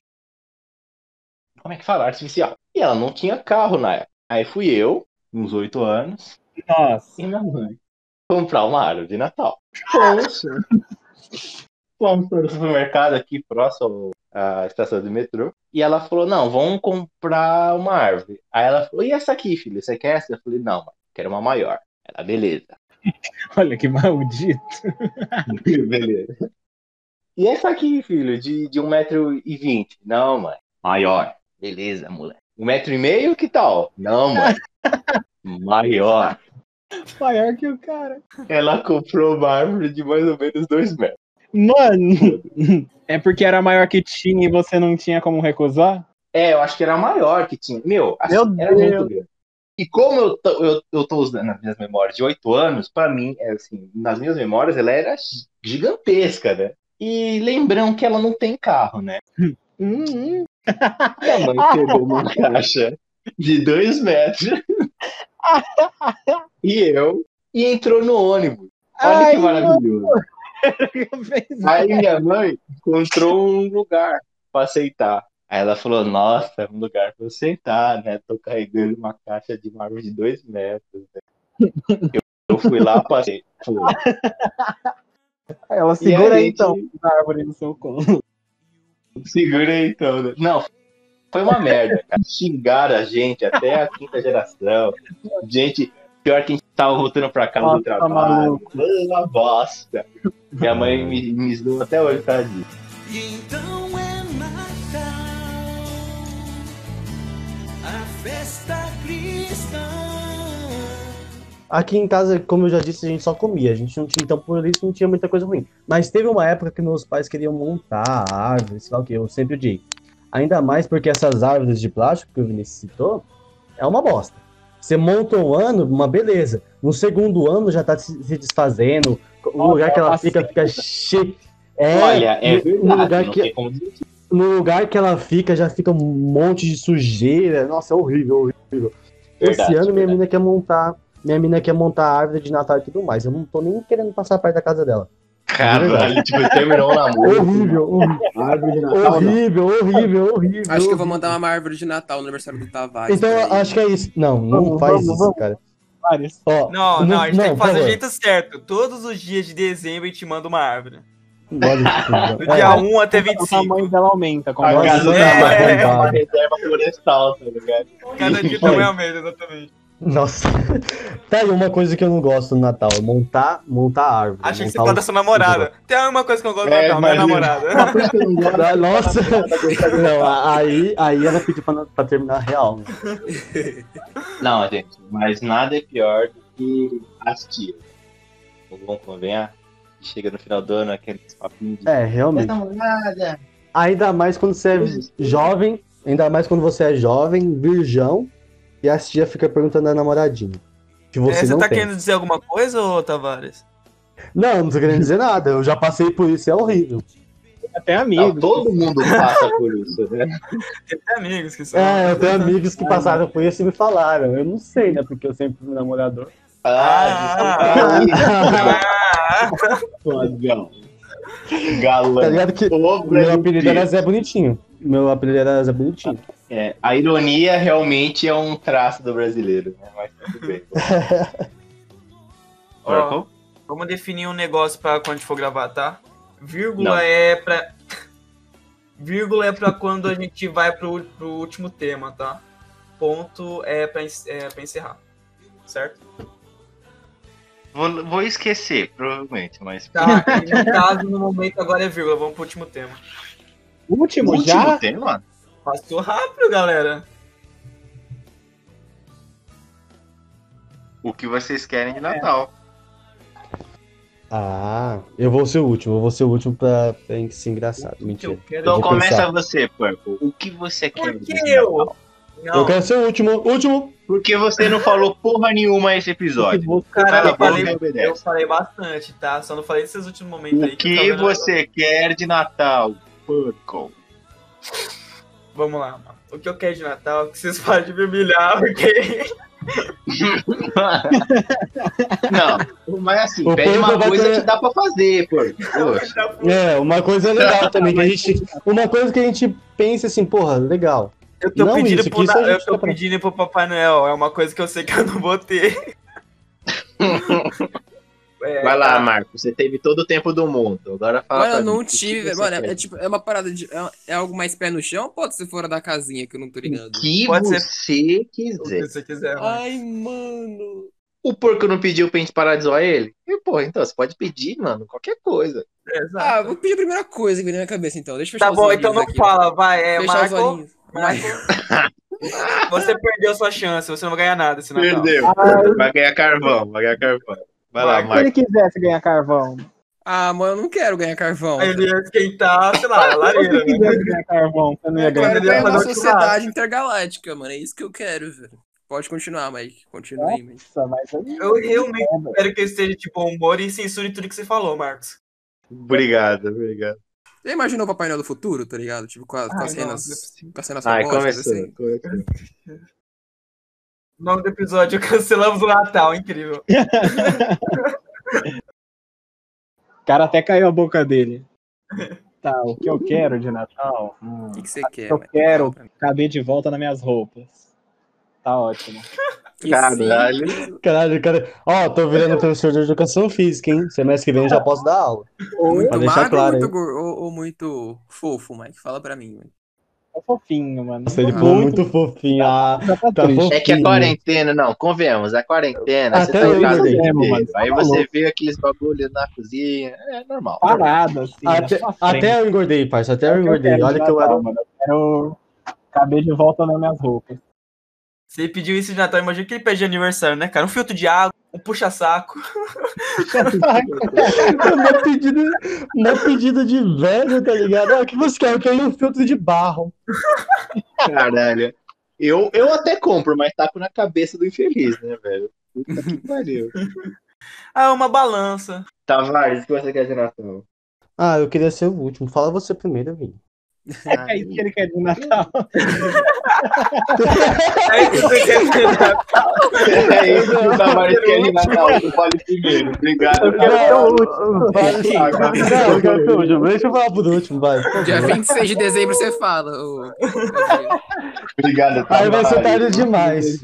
Speaker 1: Como é que fala? Artificial. E ela não tinha carro na época. Aí fui eu, uns oito anos,
Speaker 3: Nossa.
Speaker 1: e minha mãe comprar uma árvore de Natal. Fomos. Fomos para o supermercado aqui próximo à estação do metrô. E ela falou: Não, vamos comprar uma árvore. Aí ela falou: E essa aqui, filho? Você quer essa? Eu falei: Não, mãe, quero uma maior. Ela, beleza.
Speaker 3: Olha que maldito.
Speaker 1: beleza. E essa aqui, filho, de, de 1,20m? Não, mãe. Maior. Beleza, moleque. Um metro e meio, que tal? Não, mãe. Maior.
Speaker 3: Maior que o cara.
Speaker 1: Ela comprou uma árvore de mais ou menos 2 metros.
Speaker 3: Mano, é porque era maior que tinha e você não tinha como recusar?
Speaker 1: É, eu acho que era maior que tinha. Meu, assim,
Speaker 3: Meu
Speaker 1: era
Speaker 3: Deus.
Speaker 1: muito grande. E como eu tô, eu, eu tô usando nas minhas memórias de 8 anos, pra mim, é assim, nas minhas memórias ela era gigantesca, né? E lembrando que ela não tem carro, né?
Speaker 3: Hum, hum.
Speaker 1: Minha mãe pegou uma caixa de 2 metros e eu e entrou no ônibus. Olha
Speaker 3: Ai,
Speaker 1: que maravilhoso. Aí minha mãe encontrou um lugar pra aceitar. Aí ela falou, nossa, é um lugar pra eu sentar, né? Tô carregando uma caixa de uma árvore de dois metros. né? Eu, eu fui lá, passei. Pô,
Speaker 3: Ela segura aí
Speaker 1: gente-
Speaker 3: então a árvore no seu colo.
Speaker 1: segura aí então. né? Não, foi uma merda, cara. Xingaram a gente até a quinta geração. Gente, pior que a gente tava voltando pra casa do
Speaker 3: Nossa,
Speaker 1: trabalho.
Speaker 3: maluco.
Speaker 1: Foi uma bosta. Minha mãe me, me zoou até hoje, tá?
Speaker 6: E então festa cristã.
Speaker 4: Aqui em casa, como eu já disse, a gente só comia. A gente não tinha, então por isso não tinha muita coisa ruim. Mas teve uma época que meus pais queriam montar a árvore, sei lá o que, eu sempre odiei. Ainda mais porque essas árvores de plástico que o Vinícius citou, é uma bosta. Você monta um ano, uma beleza. No segundo ano já tá se se desfazendo. O lugar que ela fica, fica cheio. É,
Speaker 1: Olha, é
Speaker 4: lugar
Speaker 1: verdade, não
Speaker 4: que-
Speaker 1: tem como dizer.
Speaker 4: No lugar que ela fica já fica um monte de sujeira. Nossa, é horrível, horrível. Esse
Speaker 1: Verdade,
Speaker 4: ano minha
Speaker 1: verdade.
Speaker 4: mina quer montar, minha mina quer montar a árvore de Natal e tudo mais. Eu não tô nem querendo passar perto da casa dela.
Speaker 1: Caralho, tipo, terminou o namoro.
Speaker 4: Horrível, horrível,
Speaker 1: Árvore de Natal, não.
Speaker 4: horrível, horrível, horrível.
Speaker 2: Acho que eu vou mandar uma árvore de Natal no aniversário do Tavares.
Speaker 4: Então acho que é isso. Não, não
Speaker 3: Vamos,
Speaker 4: faz
Speaker 3: vamos,
Speaker 4: isso,
Speaker 3: vamos.
Speaker 4: cara. Ó,
Speaker 5: Não, não, a gente tem que fazer do
Speaker 4: favor.
Speaker 5: jeito certo. Todos os dias de dezembro a gente manda uma árvore. Do dia
Speaker 4: É,
Speaker 5: 1 até
Speaker 3: O
Speaker 5: 25.
Speaker 3: tamanho dela aumenta. Com
Speaker 1: A casa
Speaker 5: é,
Speaker 1: é uma reserva florestal, tá ligado?
Speaker 5: Cada dia também aumenta, exatamente.
Speaker 4: Nossa. Tá aí uma coisa que eu não gosto no Natal, montar, montar a árvore.
Speaker 5: Achei que você fala
Speaker 4: o-
Speaker 5: da sua namorada. Tem uma coisa que eu gosto do
Speaker 1: É,
Speaker 5: Natal, minha namorada.
Speaker 4: Ah, Nossa! Não, aí, aí ela pediu pra, pra terminar real. né?
Speaker 1: Não, gente, mas nada é pior do que as tias. Vamos convenhar? Chega no final do ano, aqueles papinhos de.
Speaker 4: É, realmente. Ainda mais quando você é jovem, ainda mais quando você é jovem, virgão, e a tia fica perguntando a namoradinha. Que
Speaker 5: É,
Speaker 4: você,
Speaker 5: Você
Speaker 4: não
Speaker 5: tá
Speaker 4: tem.
Speaker 5: querendo dizer alguma coisa, ô Tavares?
Speaker 4: Não, não tô querendo dizer nada. Eu já passei por isso, é horrível.
Speaker 3: Até
Speaker 1: Não,
Speaker 3: amigos.
Speaker 1: todo mundo passa por isso, né?
Speaker 5: Tem até amigos que são.
Speaker 4: É, eu tenho amigos que passaram por isso e me falaram. Eu não sei, né? Porque eu sempre fui namorador.
Speaker 1: Ah,
Speaker 5: Ah,
Speaker 1: fodão. Galã.
Speaker 4: Tá ligado que meu apelido era Zé Bonitinho. Meu apelido era Zé Bonitinho.
Speaker 1: É, a ironia realmente é um traço do brasileiro, né? Mas tudo bem.
Speaker 5: ó, vamos definir um negócio pra quando a gente for gravar, tá? Vírgula
Speaker 1: Não.
Speaker 5: é pra. Vírgula é pra quando a gente vai pro, pro último tema, tá? Ponto é pra, en- é pra encerrar. Certo?
Speaker 1: Vou, vou esquecer, provavelmente, mas.
Speaker 5: Tá, e no caso, no momento agora é vírgula. Vamos pro último tema.
Speaker 3: Último,
Speaker 1: Último
Speaker 3: já?
Speaker 1: tema?
Speaker 5: Passou rápido, galera.
Speaker 1: O que vocês querem de Natal?
Speaker 4: Ah, eu vou ser o último. Eu vou ser o último pra, pra ser engraçado. Mentira.
Speaker 1: Então começa
Speaker 4: pensar.
Speaker 1: você, Purple. O que você quer
Speaker 5: Por
Speaker 1: de
Speaker 5: que eu?
Speaker 1: Natal?
Speaker 5: Não,
Speaker 4: Eu quero ser o último. Último!
Speaker 1: Porque você não falou porra nenhuma esse episódio.
Speaker 5: cara, eu falei, eu falei bastante, tá? Só não falei desses últimos momentos aí.
Speaker 1: O que
Speaker 5: vendo-
Speaker 1: você quer de Natal, Purple?
Speaker 5: Vamos lá, mano. O que eu quero de Natal é que vocês parem de me humilhar, porque.
Speaker 1: Não, mas assim,
Speaker 4: O
Speaker 1: pede uma coisa
Speaker 4: ter-
Speaker 1: que dá pra fazer. Poxa.
Speaker 4: É, uma coisa legal também. Que a gente, uma coisa que a gente pensa assim, porra, legal.
Speaker 5: Eu tô
Speaker 4: Não
Speaker 5: pedindo
Speaker 4: isso,
Speaker 5: pro
Speaker 4: isso
Speaker 5: eu tô
Speaker 4: tá pra-
Speaker 5: pedindo pro Papai Noel. É uma coisa que eu sei que eu não vou ter. É,
Speaker 1: Vai lá,
Speaker 5: tá.
Speaker 1: Marco. Você teve todo o tempo do mundo. Agora fala.
Speaker 2: Mano, eu não
Speaker 1: mim,
Speaker 2: tive, velho. Mano,
Speaker 1: quer?
Speaker 2: é, tipo, é uma parada de. É, é algo mais pé no chão ou pode ser fora da casinha que eu não tô ligado?
Speaker 1: O que
Speaker 5: Pode ser-
Speaker 1: você
Speaker 5: O que
Speaker 1: quiser.
Speaker 5: você quiser, mano.
Speaker 2: Ai, mano.
Speaker 1: O porco não pediu pra gente parar de zoar ele? E, pô, então, você pode pedir, mano, qualquer coisa.
Speaker 5: É,
Speaker 2: Ah,
Speaker 5: exato.
Speaker 2: vou pedir a primeira coisa que veio na minha cabeça então. Deixa eu fechar
Speaker 5: tá
Speaker 2: os
Speaker 5: bom, então não
Speaker 2: aqui.
Speaker 5: fala, vai. É,
Speaker 2: Fechar os
Speaker 5: Marco.
Speaker 2: Vai.
Speaker 5: Você perdeu sua chance, você não vai ganhar nada esse Natal.
Speaker 1: Perdeu. Vai ganhar carvão, vai ganhar carvão. Vai lá,
Speaker 5: Vai,
Speaker 3: Se
Speaker 1: Marco.
Speaker 3: ele quisesse ganhar carvão.
Speaker 2: Ah, mano, eu não quero ganhar carvão.
Speaker 5: Ele ia esquentar, sei lá, lareira,
Speaker 3: ele
Speaker 5: né?
Speaker 3: ganhar carvão, não ia
Speaker 2: Eu
Speaker 3: ganhar.
Speaker 2: quero
Speaker 5: ele ia
Speaker 2: ganhar uma sociedade intergaláctica, mano. É isso que eu quero, velho. Pode continuar, Mike. Continua aí, Mike.
Speaker 3: Mas
Speaker 5: Eu realmente espero que esteja de bom humor e censure tudo que você falou, Marcos.
Speaker 1: Obrigado, obrigado.
Speaker 2: Você imaginou o Papai Noel do futuro, tá ligado? Tipo, com, as- com
Speaker 5: Ai,
Speaker 2: as
Speaker 5: não,
Speaker 2: cenas.
Speaker 5: é
Speaker 2: com as cenas
Speaker 1: Ai,
Speaker 2: robóticas,
Speaker 1: começou.
Speaker 2: assim.
Speaker 1: começou.
Speaker 5: O nome do episódio cancelamos o Natal, incrível.
Speaker 3: O cara até caiu a boca dele. Tá, o que eu quero de Natal? Hum,
Speaker 2: O que, que você quer,
Speaker 3: eu quero caber de volta nas minhas roupas. Tá ótimo.
Speaker 1: Caralho.
Speaker 2: sim.
Speaker 4: Caralho, cara. Ó, tô virando professor de educação física, hein? Semestre que vem eu já posso dar aula.
Speaker 2: Muito
Speaker 4: Pra deixar
Speaker 2: magro
Speaker 4: claro
Speaker 2: ou, muito gor- ou, ou muito fofo, Mike? Fala pra mim, Mike.
Speaker 3: Tá fofinho, mano.
Speaker 4: Nossa, ele
Speaker 2: Ah.
Speaker 4: muito fofinho. Ah,
Speaker 3: Já tá
Speaker 4: tá fofinho.
Speaker 1: É que a quarentena, não, convenhamos, a quarentena, você
Speaker 4: Até
Speaker 1: tá
Speaker 4: eu
Speaker 1: em casa
Speaker 3: Mesmo, mano,
Speaker 1: aí
Speaker 3: tá
Speaker 1: você vê aqueles bagulhos na cozinha, é normal.
Speaker 3: Parado, assim. na
Speaker 4: Até, até eu engordei, parça. Até
Speaker 3: É
Speaker 4: eu engordei. Olha que eu era.
Speaker 3: mano. Eu quero caber de volta nas minhas roupas.
Speaker 5: Se ele pediu isso de Natal, imagina que ele pede de aniversário, né, cara? Um filtro de água, um puxa-saco.
Speaker 4: Meu pedido, meu pedido de velho, tá ligado? Ah, o que você quer? Eu quero um filtro de barro.
Speaker 1: Caralho. Eu, eu até compro, mas taco na cabeça do infeliz, né, velho? Puta que pariu.
Speaker 5: Ah, uma balança.
Speaker 1: Tavares, o que você quer de Natal?
Speaker 4: Ah, eu queria ser o último. Fala você primeiro, Vini.
Speaker 3: É isso que ele quer de Natal.
Speaker 5: É isso que você quer de Natal.
Speaker 1: É isso que o quer de Natal, eu fale primeiro. Obrigado,
Speaker 3: Eu quero ser o último.
Speaker 4: Vai, Não, eu quero ser o último. Deixa eu falar por último, vai.
Speaker 2: Dia 26 de dezembro você fala. ô-
Speaker 1: Obrigado,
Speaker 4: Aí vai ser tarde demais.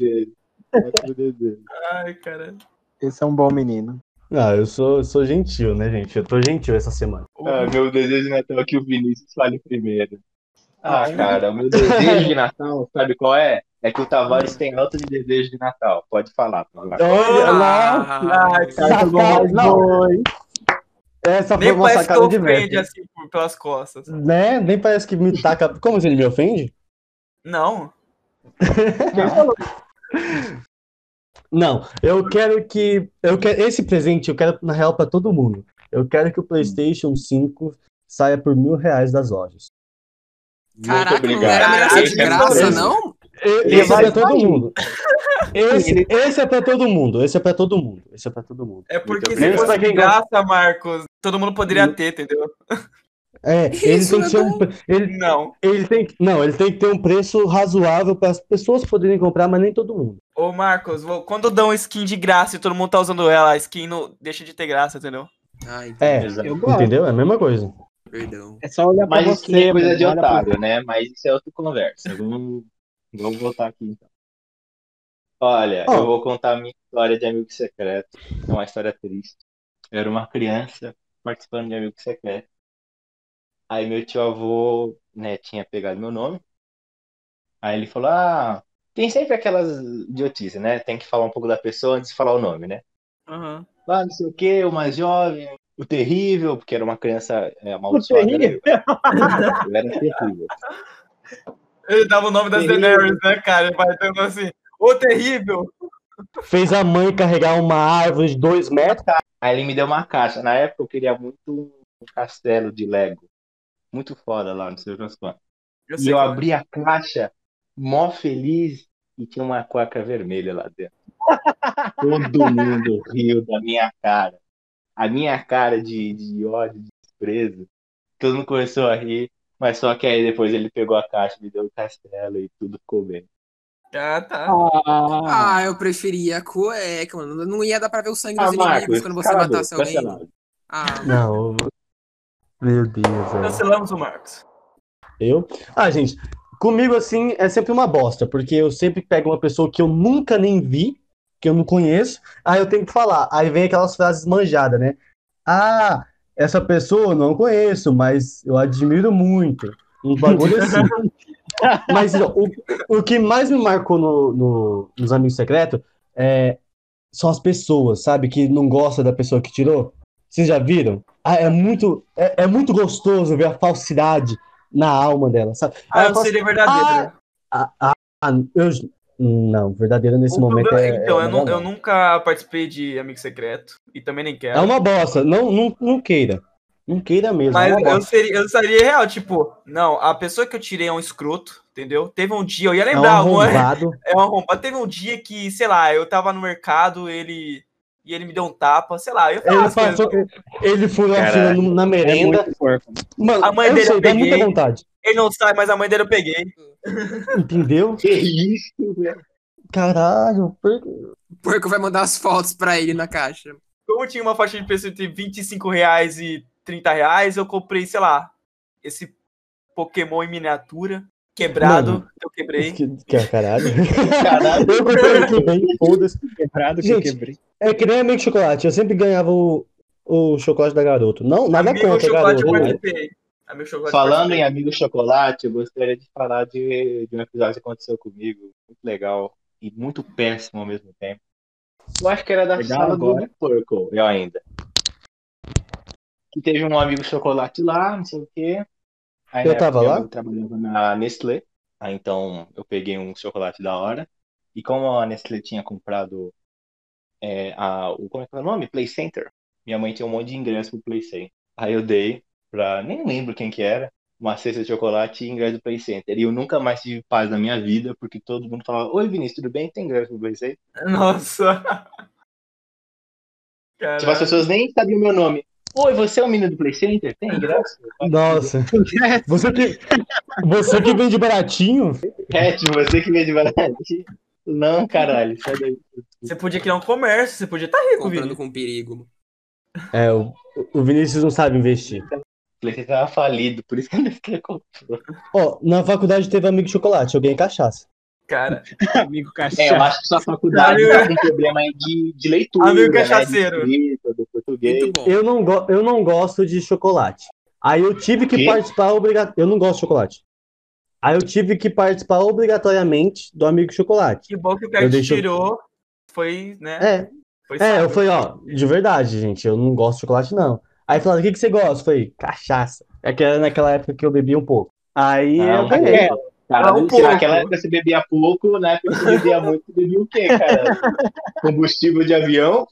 Speaker 5: Ai, cara.
Speaker 3: Esse é um bom menino.
Speaker 4: Ah, eu sou, sou gentil, né, gente? Eu tô gentil essa semana.
Speaker 1: Ah, meu desejo de Natal é que o Vinícius fale primeiro. Ah, cara, o meu desejo de Natal, sabe qual é? É que o Tavares tem alto de desejo de Natal. Pode falar, Tavares.
Speaker 4: Olha lá.
Speaker 2: Ah,
Speaker 5: Ai, cara.
Speaker 3: Cara, dois.
Speaker 4: Essa foi
Speaker 5: Nem
Speaker 4: uma
Speaker 5: parece que
Speaker 4: sacada de
Speaker 5: ofende assim pelas costas.
Speaker 4: Né? Nem parece que me taca. Como assim ele me ofende?
Speaker 5: Não.
Speaker 4: Não, eu quero que. Eu quero, esse presente eu quero, na real, pra todo mundo. Eu quero que o PlayStation 5 saia por mil reais das lojas.
Speaker 2: Caraca, não
Speaker 1: obrigado.
Speaker 2: era melhor ser de graça,
Speaker 4: esse-
Speaker 2: não?
Speaker 4: E-
Speaker 1: Ele
Speaker 4: Esse é pra todo
Speaker 3: sair.
Speaker 4: mundo. Esse, esse é pra todo mundo. Esse é pra todo mundo. Esse é pra todo mundo.
Speaker 5: É porque se fosse de graça, Marcos, todo mundo poderia ter, entendeu?
Speaker 4: É, ele tem
Speaker 2: é
Speaker 4: que ser um, ele,
Speaker 5: Não.
Speaker 4: ele tem, não, ele tem que ter um preço razoável para as pessoas poderem comprar, mas nem todo mundo.
Speaker 5: Ô, Marcos, vou- quando dão skin de graça e todo mundo tá usando ela, a skin não deixa de ter graça, entendeu?
Speaker 2: Ai,
Speaker 4: É,
Speaker 1: Exato.
Speaker 3: Eu gosto.
Speaker 4: entendeu? É a mesma coisa.
Speaker 2: perdão.
Speaker 3: É só olhar pra
Speaker 1: Mas isso
Speaker 3: você.
Speaker 1: é coisa de
Speaker 3: olha pra-
Speaker 1: otário, né? Mas isso é outra conversa. Vamos, vamos voltar aqui então. Olha,
Speaker 4: Ó.
Speaker 1: eu vou contar a minha história de amigo secreto. É uma história triste. Eu era uma criança participando de amigo secreto. Aí meu tio avô, né, tinha pegado meu nome. Aí ele falou: Ah, tem sempre aquelas idiotices, né? Tem que falar um pouco da pessoa antes de falar o nome, né?
Speaker 5: Aham.
Speaker 1: Ah, não sei o quê, o mais jovem, o terrível, porque era uma criança é, amaldiçoada. né?
Speaker 3: terrível.
Speaker 1: Eu era terrível.
Speaker 5: Ele dava o nome das
Speaker 1: Terrível.
Speaker 5: Daenerys, né, cara? Ele vai tendo assim, ô terrível!
Speaker 4: Fez a mãe carregar uma árvore de dois metros.
Speaker 1: Aí ele me deu uma caixa. Na época eu queria muito um castelo de Lego. Muito foda lá no seu Jospin.
Speaker 5: Eu
Speaker 1: E
Speaker 5: sei
Speaker 1: eu abri a caixa, mó feliz, e tinha uma cueca vermelha lá dentro. Todo mundo riu da minha cara. A minha cara de, de ódio, de desprezo. Todo mundo começou a rir. Mas só que aí depois ele pegou a caixa, me deu o castelo e tudo ficou bem.
Speaker 5: Ah, tá.
Speaker 3: Ah,
Speaker 2: Ah, eu preferia a cueca, mano. Não ia dar pra ver o sangue
Speaker 1: Ah,
Speaker 2: dos inimigos
Speaker 1: Marcos,
Speaker 2: quando você matasse alguém.
Speaker 1: cancelado.
Speaker 2: Ah,
Speaker 4: Não. Meu Deus, velho.
Speaker 5: Cancelamos o Marcos.
Speaker 4: Eu? Ah, gente, comigo assim é sempre uma bosta, porque eu sempre pego uma pessoa que eu nunca nem vi, que eu não conheço, aí eu tenho que falar. Aí vem aquelas frases manjadas, né? Ah, essa pessoa eu não conheço, mas eu admiro muito. Um bagulho assim. Mas ó, o, o que mais me marcou no, no- nos Amigos Secretos é, são as pessoas, sabe? Que não gosta da pessoa que tirou. Vocês já viram? Ah, é muito, é, é muito gostoso ver a falsidade na alma dela, sabe?
Speaker 5: Ah,
Speaker 4: Ela
Speaker 5: eu seria verdadeiro.
Speaker 4: Ah, ah, eu, não, verdadeiro nesse
Speaker 5: O
Speaker 4: momento
Speaker 5: problema-
Speaker 4: é.
Speaker 5: então,
Speaker 4: é
Speaker 5: eu,
Speaker 4: uma
Speaker 5: eu nunca participei de Amigo Secreto. E também nem quero.
Speaker 4: É uma bosta, não, não, não queira. Não queira mesmo.
Speaker 5: Mas
Speaker 4: é uma
Speaker 5: eu seria, eu seria real, tipo, não, a pessoa que eu tirei é um escroto, entendeu? Teve um dia, eu ia
Speaker 4: É um
Speaker 5: lembrar,
Speaker 4: arrombado.
Speaker 5: é um arrombado. Teve um dia que, sei lá, eu tava no mercado, ele. E ele me deu um tapa, sei lá, eu
Speaker 4: Ele,
Speaker 5: coisas.
Speaker 4: passou, ele furou a fila na
Speaker 3: é
Speaker 4: merenda.
Speaker 3: porco.
Speaker 4: Mano,
Speaker 5: A mãe
Speaker 4: eu
Speaker 5: dele
Speaker 4: sei,
Speaker 5: eu peguei.
Speaker 4: muita vontade.
Speaker 5: Ele não sabe, mas a mãe dele eu peguei.
Speaker 4: Entendeu?
Speaker 1: Que isso, velho?
Speaker 4: Caralho. per-
Speaker 2: o porco vai mandar as fotos pra ele na caixa.
Speaker 5: Como tinha uma faixa de preço entre 25 reais e 30 reais, eu comprei, sei lá, esse Pokémon em miniatura, quebrado,
Speaker 4: Mano.
Speaker 5: eu quebrei.
Speaker 4: Que, que caralho.
Speaker 1: Caralho.
Speaker 4: eu comprei aqui bem, foda-se.
Speaker 3: Quebrado que
Speaker 4: Gente,
Speaker 3: eu quebrei.
Speaker 4: É que nem amigo chocolate. Eu sempre ganhava o, o chocolate da garoto. Não, nada
Speaker 5: Amigo
Speaker 4: contra
Speaker 5: chocolate eu
Speaker 4: garoto.
Speaker 5: Amigo chocolate
Speaker 1: Falando em Amigo Chocolate, eu gostaria de falar de, de um episódio que aconteceu comigo, muito legal e muito péssimo ao mesmo tempo. Eu acho que era da
Speaker 3: Legal
Speaker 1: sala
Speaker 3: agora.
Speaker 1: do Purple, eu ainda. Que teve um amigo chocolate lá, não sei o quê. Aí,
Speaker 4: Eu
Speaker 1: na
Speaker 4: tava lá?
Speaker 1: amigo trabalhava na Nestlé. Aí então eu peguei um chocolate da hora. E como a Nestlé tinha comprado é, a, o, como é que é o nome? Play Center. Minha mãe tinha um monte de ingresso pro Play Center. Aí eu dei pra. Nem lembro quem que era. Uma cesta de chocolate e ingresso do Play Center. E eu nunca mais tive paz na minha vida, porque todo mundo falava: Oi, Vinícius, tudo bem? Tem ingresso pro Play Center?
Speaker 5: Nossa.
Speaker 1: Tipo, as
Speaker 5: Caralho.
Speaker 1: pessoas nem sabiam o meu nome. Oi, você é o menino do Play Center? Tem ingresso?
Speaker 4: Nossa. Você que, você que vende baratinho?
Speaker 1: É, tipo, você que vende barato. Não, caralho, sai daí.
Speaker 5: Você podia criar um comércio, você podia estar rico,
Speaker 2: Comprando
Speaker 5: Vini.
Speaker 2: com perigo.
Speaker 4: É, o, o Vinícius não sabe investir.
Speaker 1: O Play Center tava falido, por isso que Nestlé comprou.
Speaker 4: Ó, na faculdade teve amigo chocolate, eu ganhei cachaça.
Speaker 5: Cara,
Speaker 3: Amigo
Speaker 1: É, eu acho que sua faculdade
Speaker 5: Amigo-
Speaker 1: tá com problema aí de, de leitura,
Speaker 5: Amigo
Speaker 1: né?
Speaker 5: cachaceiro.
Speaker 1: De escrita, do português.
Speaker 2: Muito bom.
Speaker 4: Eu não, go eu não gosto de chocolate. Aí eu tive que participar obrigatoriamente. Eu não gosto de chocolate. Aí eu tive que participar obrigatoriamente do amigo chocolate.
Speaker 5: que bom que o cara te tirou foi, né?
Speaker 4: É,
Speaker 5: Foi
Speaker 4: é, eu falei, ó, de verdade, gente, eu não gosto de chocolate, não. Aí falaram, o que, que você gosta? Eu falei, cachaça. É que era naquela época que eu bebia um pouco. Aí
Speaker 1: Não,
Speaker 4: eu ganhei.
Speaker 1: Cara,
Speaker 5: Ah, um
Speaker 1: se
Speaker 5: pouco.
Speaker 1: naquela época você bebia pouco, na época você bebia muito, você bebia o quê, cara? Combustível de avião.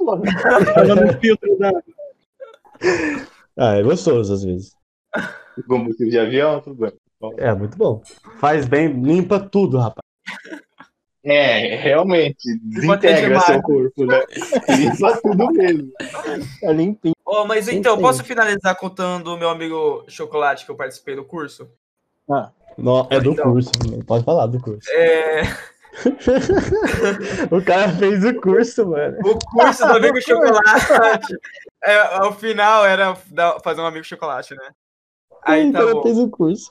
Speaker 3: Tava no filtro da.
Speaker 4: Ah, é gostoso às vezes.
Speaker 1: Combustível de avião, tudo bem.
Speaker 4: É, muito bom. Faz bem, limpa tudo, rapaz.
Speaker 1: É, realmente, desintegra seu corpo, né? Limpa tudo mesmo.
Speaker 4: É limpinho.
Speaker 5: Ó, mas então,
Speaker 4: sim.
Speaker 5: posso finalizar contando o meu amigo Chocolate que eu participei do curso?
Speaker 4: Não, é do
Speaker 5: Então.
Speaker 4: curso, pode falar do curso.
Speaker 5: É,
Speaker 4: o cara fez o curso, mano.
Speaker 5: o curso do amigo Chocolate. É, ao final era fazer um amigo Chocolate, né? Aí
Speaker 4: o
Speaker 5: tá
Speaker 4: fez o curso.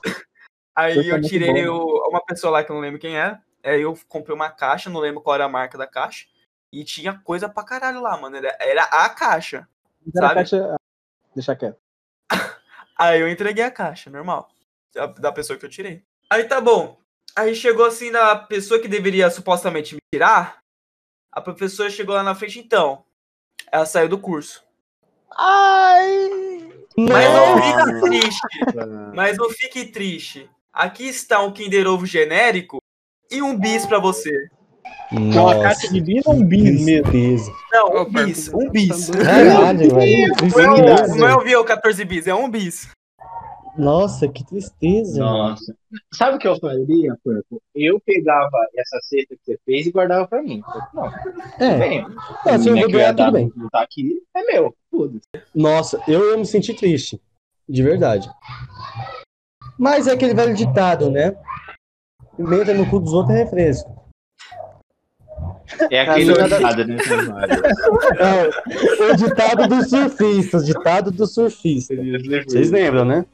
Speaker 5: Aí eu tirei o- uma pessoa lá que eu não lembro quem é. Aí eu comprei uma caixa, não lembro qual era a marca da caixa. E tinha coisa pra caralho lá, mano. Era, era a caixa.
Speaker 3: Era a
Speaker 5: Sabe?
Speaker 3: caixa- Deixa quieto.
Speaker 5: Aí eu entreguei a caixa, normal. Da, pessoa que eu tirei. Aí tá bom. Aí chegou assim na pessoa que deveria supostamente me tirar. A professora chegou lá na frente, então. Ela saiu do curso. Mas não fica triste. Mas não fique triste. Aqui está um Kinder Ovo genérico e um bis pra você.
Speaker 3: Uma caixa de bis ou um bis mesmo?
Speaker 5: Não, um bis.
Speaker 2: Marco,
Speaker 5: Um bis.
Speaker 4: Caralho, velho.
Speaker 5: Não é, o, não é o VO 14 bis, é um bis.
Speaker 4: Nossa, que tristeza.
Speaker 1: Nossa. Sabe o que eu faria, Purple? Eu pegava essa cesta que você fez e guardava pra mim. Não,
Speaker 4: É.
Speaker 1: bem.
Speaker 4: Ah, se eu vou ganhar, tudo bem.
Speaker 1: Não tá aqui, é meu. Tudo.
Speaker 4: Nossa, eu ia me sentir triste. De verdade. Mas é aquele velho ditado, né? Pimenta no cu dos outros é refresco.
Speaker 1: É aquele
Speaker 4: Nada-
Speaker 1: ditado, né, Mário?
Speaker 4: É, o ditado dos surfistas, o ditado do surfista. Vocês lembram, né?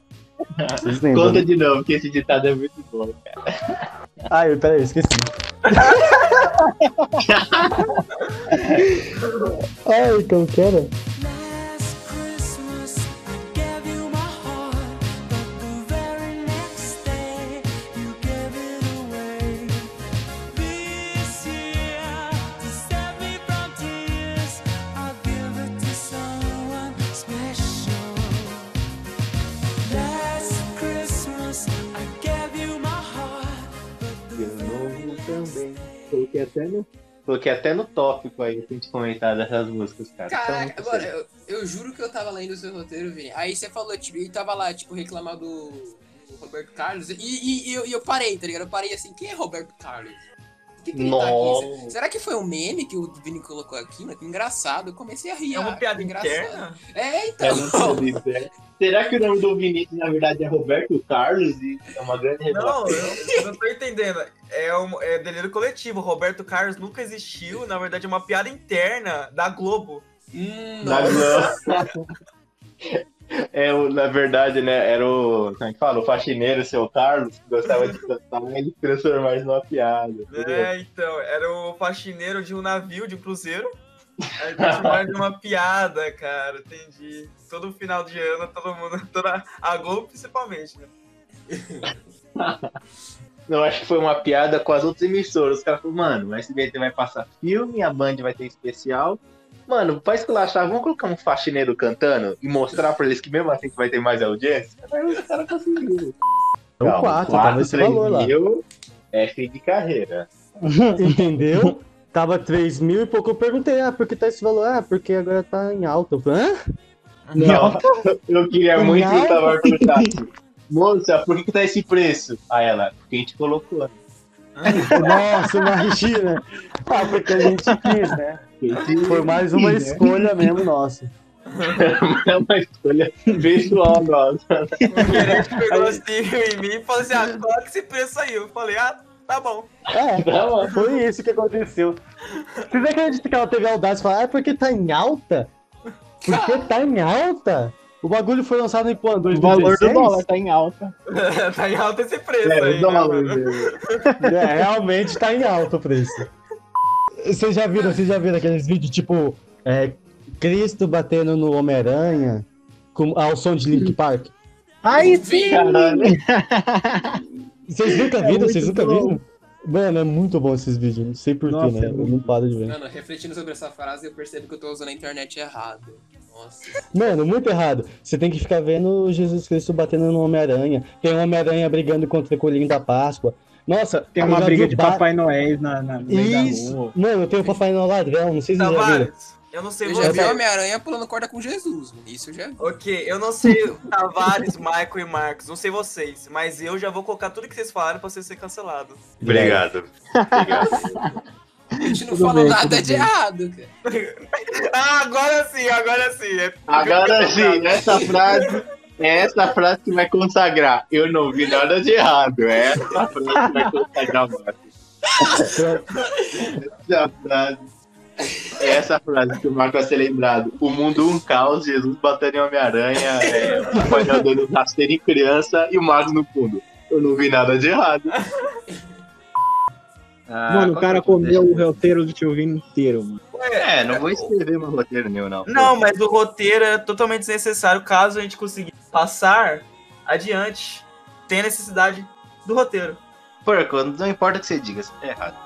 Speaker 1: Conta de novo, que esse ditado é muito bom.
Speaker 4: Ai, peraí, esqueci. Ai, como que era?
Speaker 1: Coloquei até no, coloquei até no tópico aí pra gente comentar dessas músicas, cara.
Speaker 2: Caraca, agora, eu, eu juro que eu tava lendo o seu roteiro, Vini. Aí você falou, tipo, e tava lá, tipo, reclamar do, do Roberto Carlos. E, e- e eu, e eu parei, tá ligado? Eu parei assim, quem é Roberto Carlos? Que, tá. Será que foi um meme que o Vini colocou aqui? Mano? Que engraçado. Eu comecei a rir.
Speaker 5: É uma
Speaker 2: ah,
Speaker 5: piada interna?
Speaker 2: É, então.
Speaker 1: é. Será que o nome do Vinícius, na verdade, é Roberto Carlos? E é uma grande revelação.
Speaker 5: Não, eu não tô entendendo. É, um, é delírio coletivo. Roberto Carlos nunca existiu. Na verdade, é uma piada interna da Globo.
Speaker 2: Hum, nossa.
Speaker 1: Globo. É, na verdade, né, era o, como é que fala, o faxineiro, seu Carlos, que gostava de cantar, ele transformar isso numa piada. entendeu?
Speaker 5: É, então, era o faxineiro de um navio, de um cruzeiro. Aí transformaram de uma piada, cara, entendi. Todo final de ano, todo mundo, toda a Globo principalmente, né?
Speaker 1: Eu acho que foi uma piada com as outras emissoras. Os caras falaram, mano, o SBT vai passar filme, a Band vai ter especial. Mano, pra esculachar, vamos colocar um faxineiro cantando e mostrar pra eles que mesmo assim que vai ter mais audiência? Aí os caras conseguiram.
Speaker 4: Então, quatro, tava esse valor lá.
Speaker 1: mil é fim de carreira.
Speaker 4: Entendeu? Tava 3 mil e pouco. Eu perguntei, ah, por que tá esse valor? Ah, porque agora tá em alta. Eu falei, hã?
Speaker 1: Não, eu queria muito que o
Speaker 4: Não.
Speaker 1: Tamar perguntasse. Moça, por que, que tá esse preço? Aí ela, porque a gente colocou. Né?
Speaker 4: Nossa, imagina. Ah, porque a gente quis, né? Foi mais uma escolha mesmo nossa.
Speaker 1: É uma escolha pessoal nossa.
Speaker 5: O gerente pegou assim em mim e falou assim: ah, coloca esse preço aí. Eu falei: ah, tá bom.
Speaker 4: É,
Speaker 1: Tá bom.
Speaker 4: foi isso que aconteceu. Vocês acreditam que ela teve a audácia de falar, ah, porque tá em alta? Porque tá em alta? O bagulho foi lançado em quando?
Speaker 3: O valor
Speaker 4: 2016?
Speaker 3: do dólar tá em alta.
Speaker 5: tá em alta esse preço
Speaker 1: É,
Speaker 5: aí.
Speaker 1: o dólar.
Speaker 5: né?
Speaker 4: É, realmente tá em alta o preço. Vocês já viram, vocês já viram aqueles vídeos tipo é, Cristo batendo no Homem-Aranha com- ao som de Link Park?
Speaker 3: Ai,
Speaker 2: sim!
Speaker 4: Vocês nunca
Speaker 3: É
Speaker 4: viram? Vocês nunca
Speaker 3: bom.
Speaker 4: viram? Mano, é muito bom esses vídeos. Não sei porquê, né?
Speaker 3: é
Speaker 4: Eu não paro de ver.
Speaker 2: Mano, refletindo sobre essa frase, eu percebo que eu tô usando a internet errado. Nossa.
Speaker 4: Mano, muito errado. Você tem que ficar vendo Jesus Cristo batendo no Homem-Aranha. Tem um Homem-Aranha brigando contra o coelhinho da Páscoa. Nossa,
Speaker 3: Tem uma briga de
Speaker 4: ba-
Speaker 3: Papai Noel na, na, no meio da
Speaker 4: Isso!
Speaker 3: rua.
Speaker 4: Mano, tem o Papai Noel ladrão, não sei se vocês já viram.
Speaker 5: Tavares, eu não sei
Speaker 2: Eu já vi Homem-Aranha pulando corda com Jesus. Isso eu já vi.
Speaker 5: Ok, eu não sei Tavares, Michael e Marcos, não sei vocês, mas eu já vou colocar tudo que vocês falaram pra você ser cancelado.
Speaker 1: Obrigado. Obrigado.
Speaker 2: A gente não
Speaker 3: Tudo
Speaker 2: falou
Speaker 3: bem,
Speaker 2: nada de
Speaker 3: bem.
Speaker 2: errado, cara.
Speaker 5: Ah, agora sim, agora sim. É-
Speaker 1: Agora sim, essa frase é essa frase que vai consagrar. Eu não vi nada de errado. É essa frase que vai consagrar. Essa frase. É essa frase que o Marco vai ser lembrado. O mundo um caos, Jesus batendo em Homem-Aranha, é, o Papai Noel dando rasteiro em criança e o Marcos no fundo. Eu não vi nada de errado. Ah,
Speaker 3: Mano, o cara
Speaker 1: é
Speaker 3: comeu o roteiro do tio Vini inteiro, mano.
Speaker 1: É, não vou escrever meu roteiro nenhum, não.
Speaker 5: Não, mas o roteiro é totalmente desnecessário caso a gente conseguir passar adiante. Tem necessidade do roteiro.
Speaker 1: Porco, não importa o que você diga, você tá errado.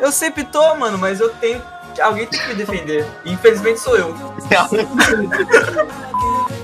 Speaker 5: Eu sempre tô, mano, mas eu tenho. Alguém tem que me defender. Infelizmente sou eu.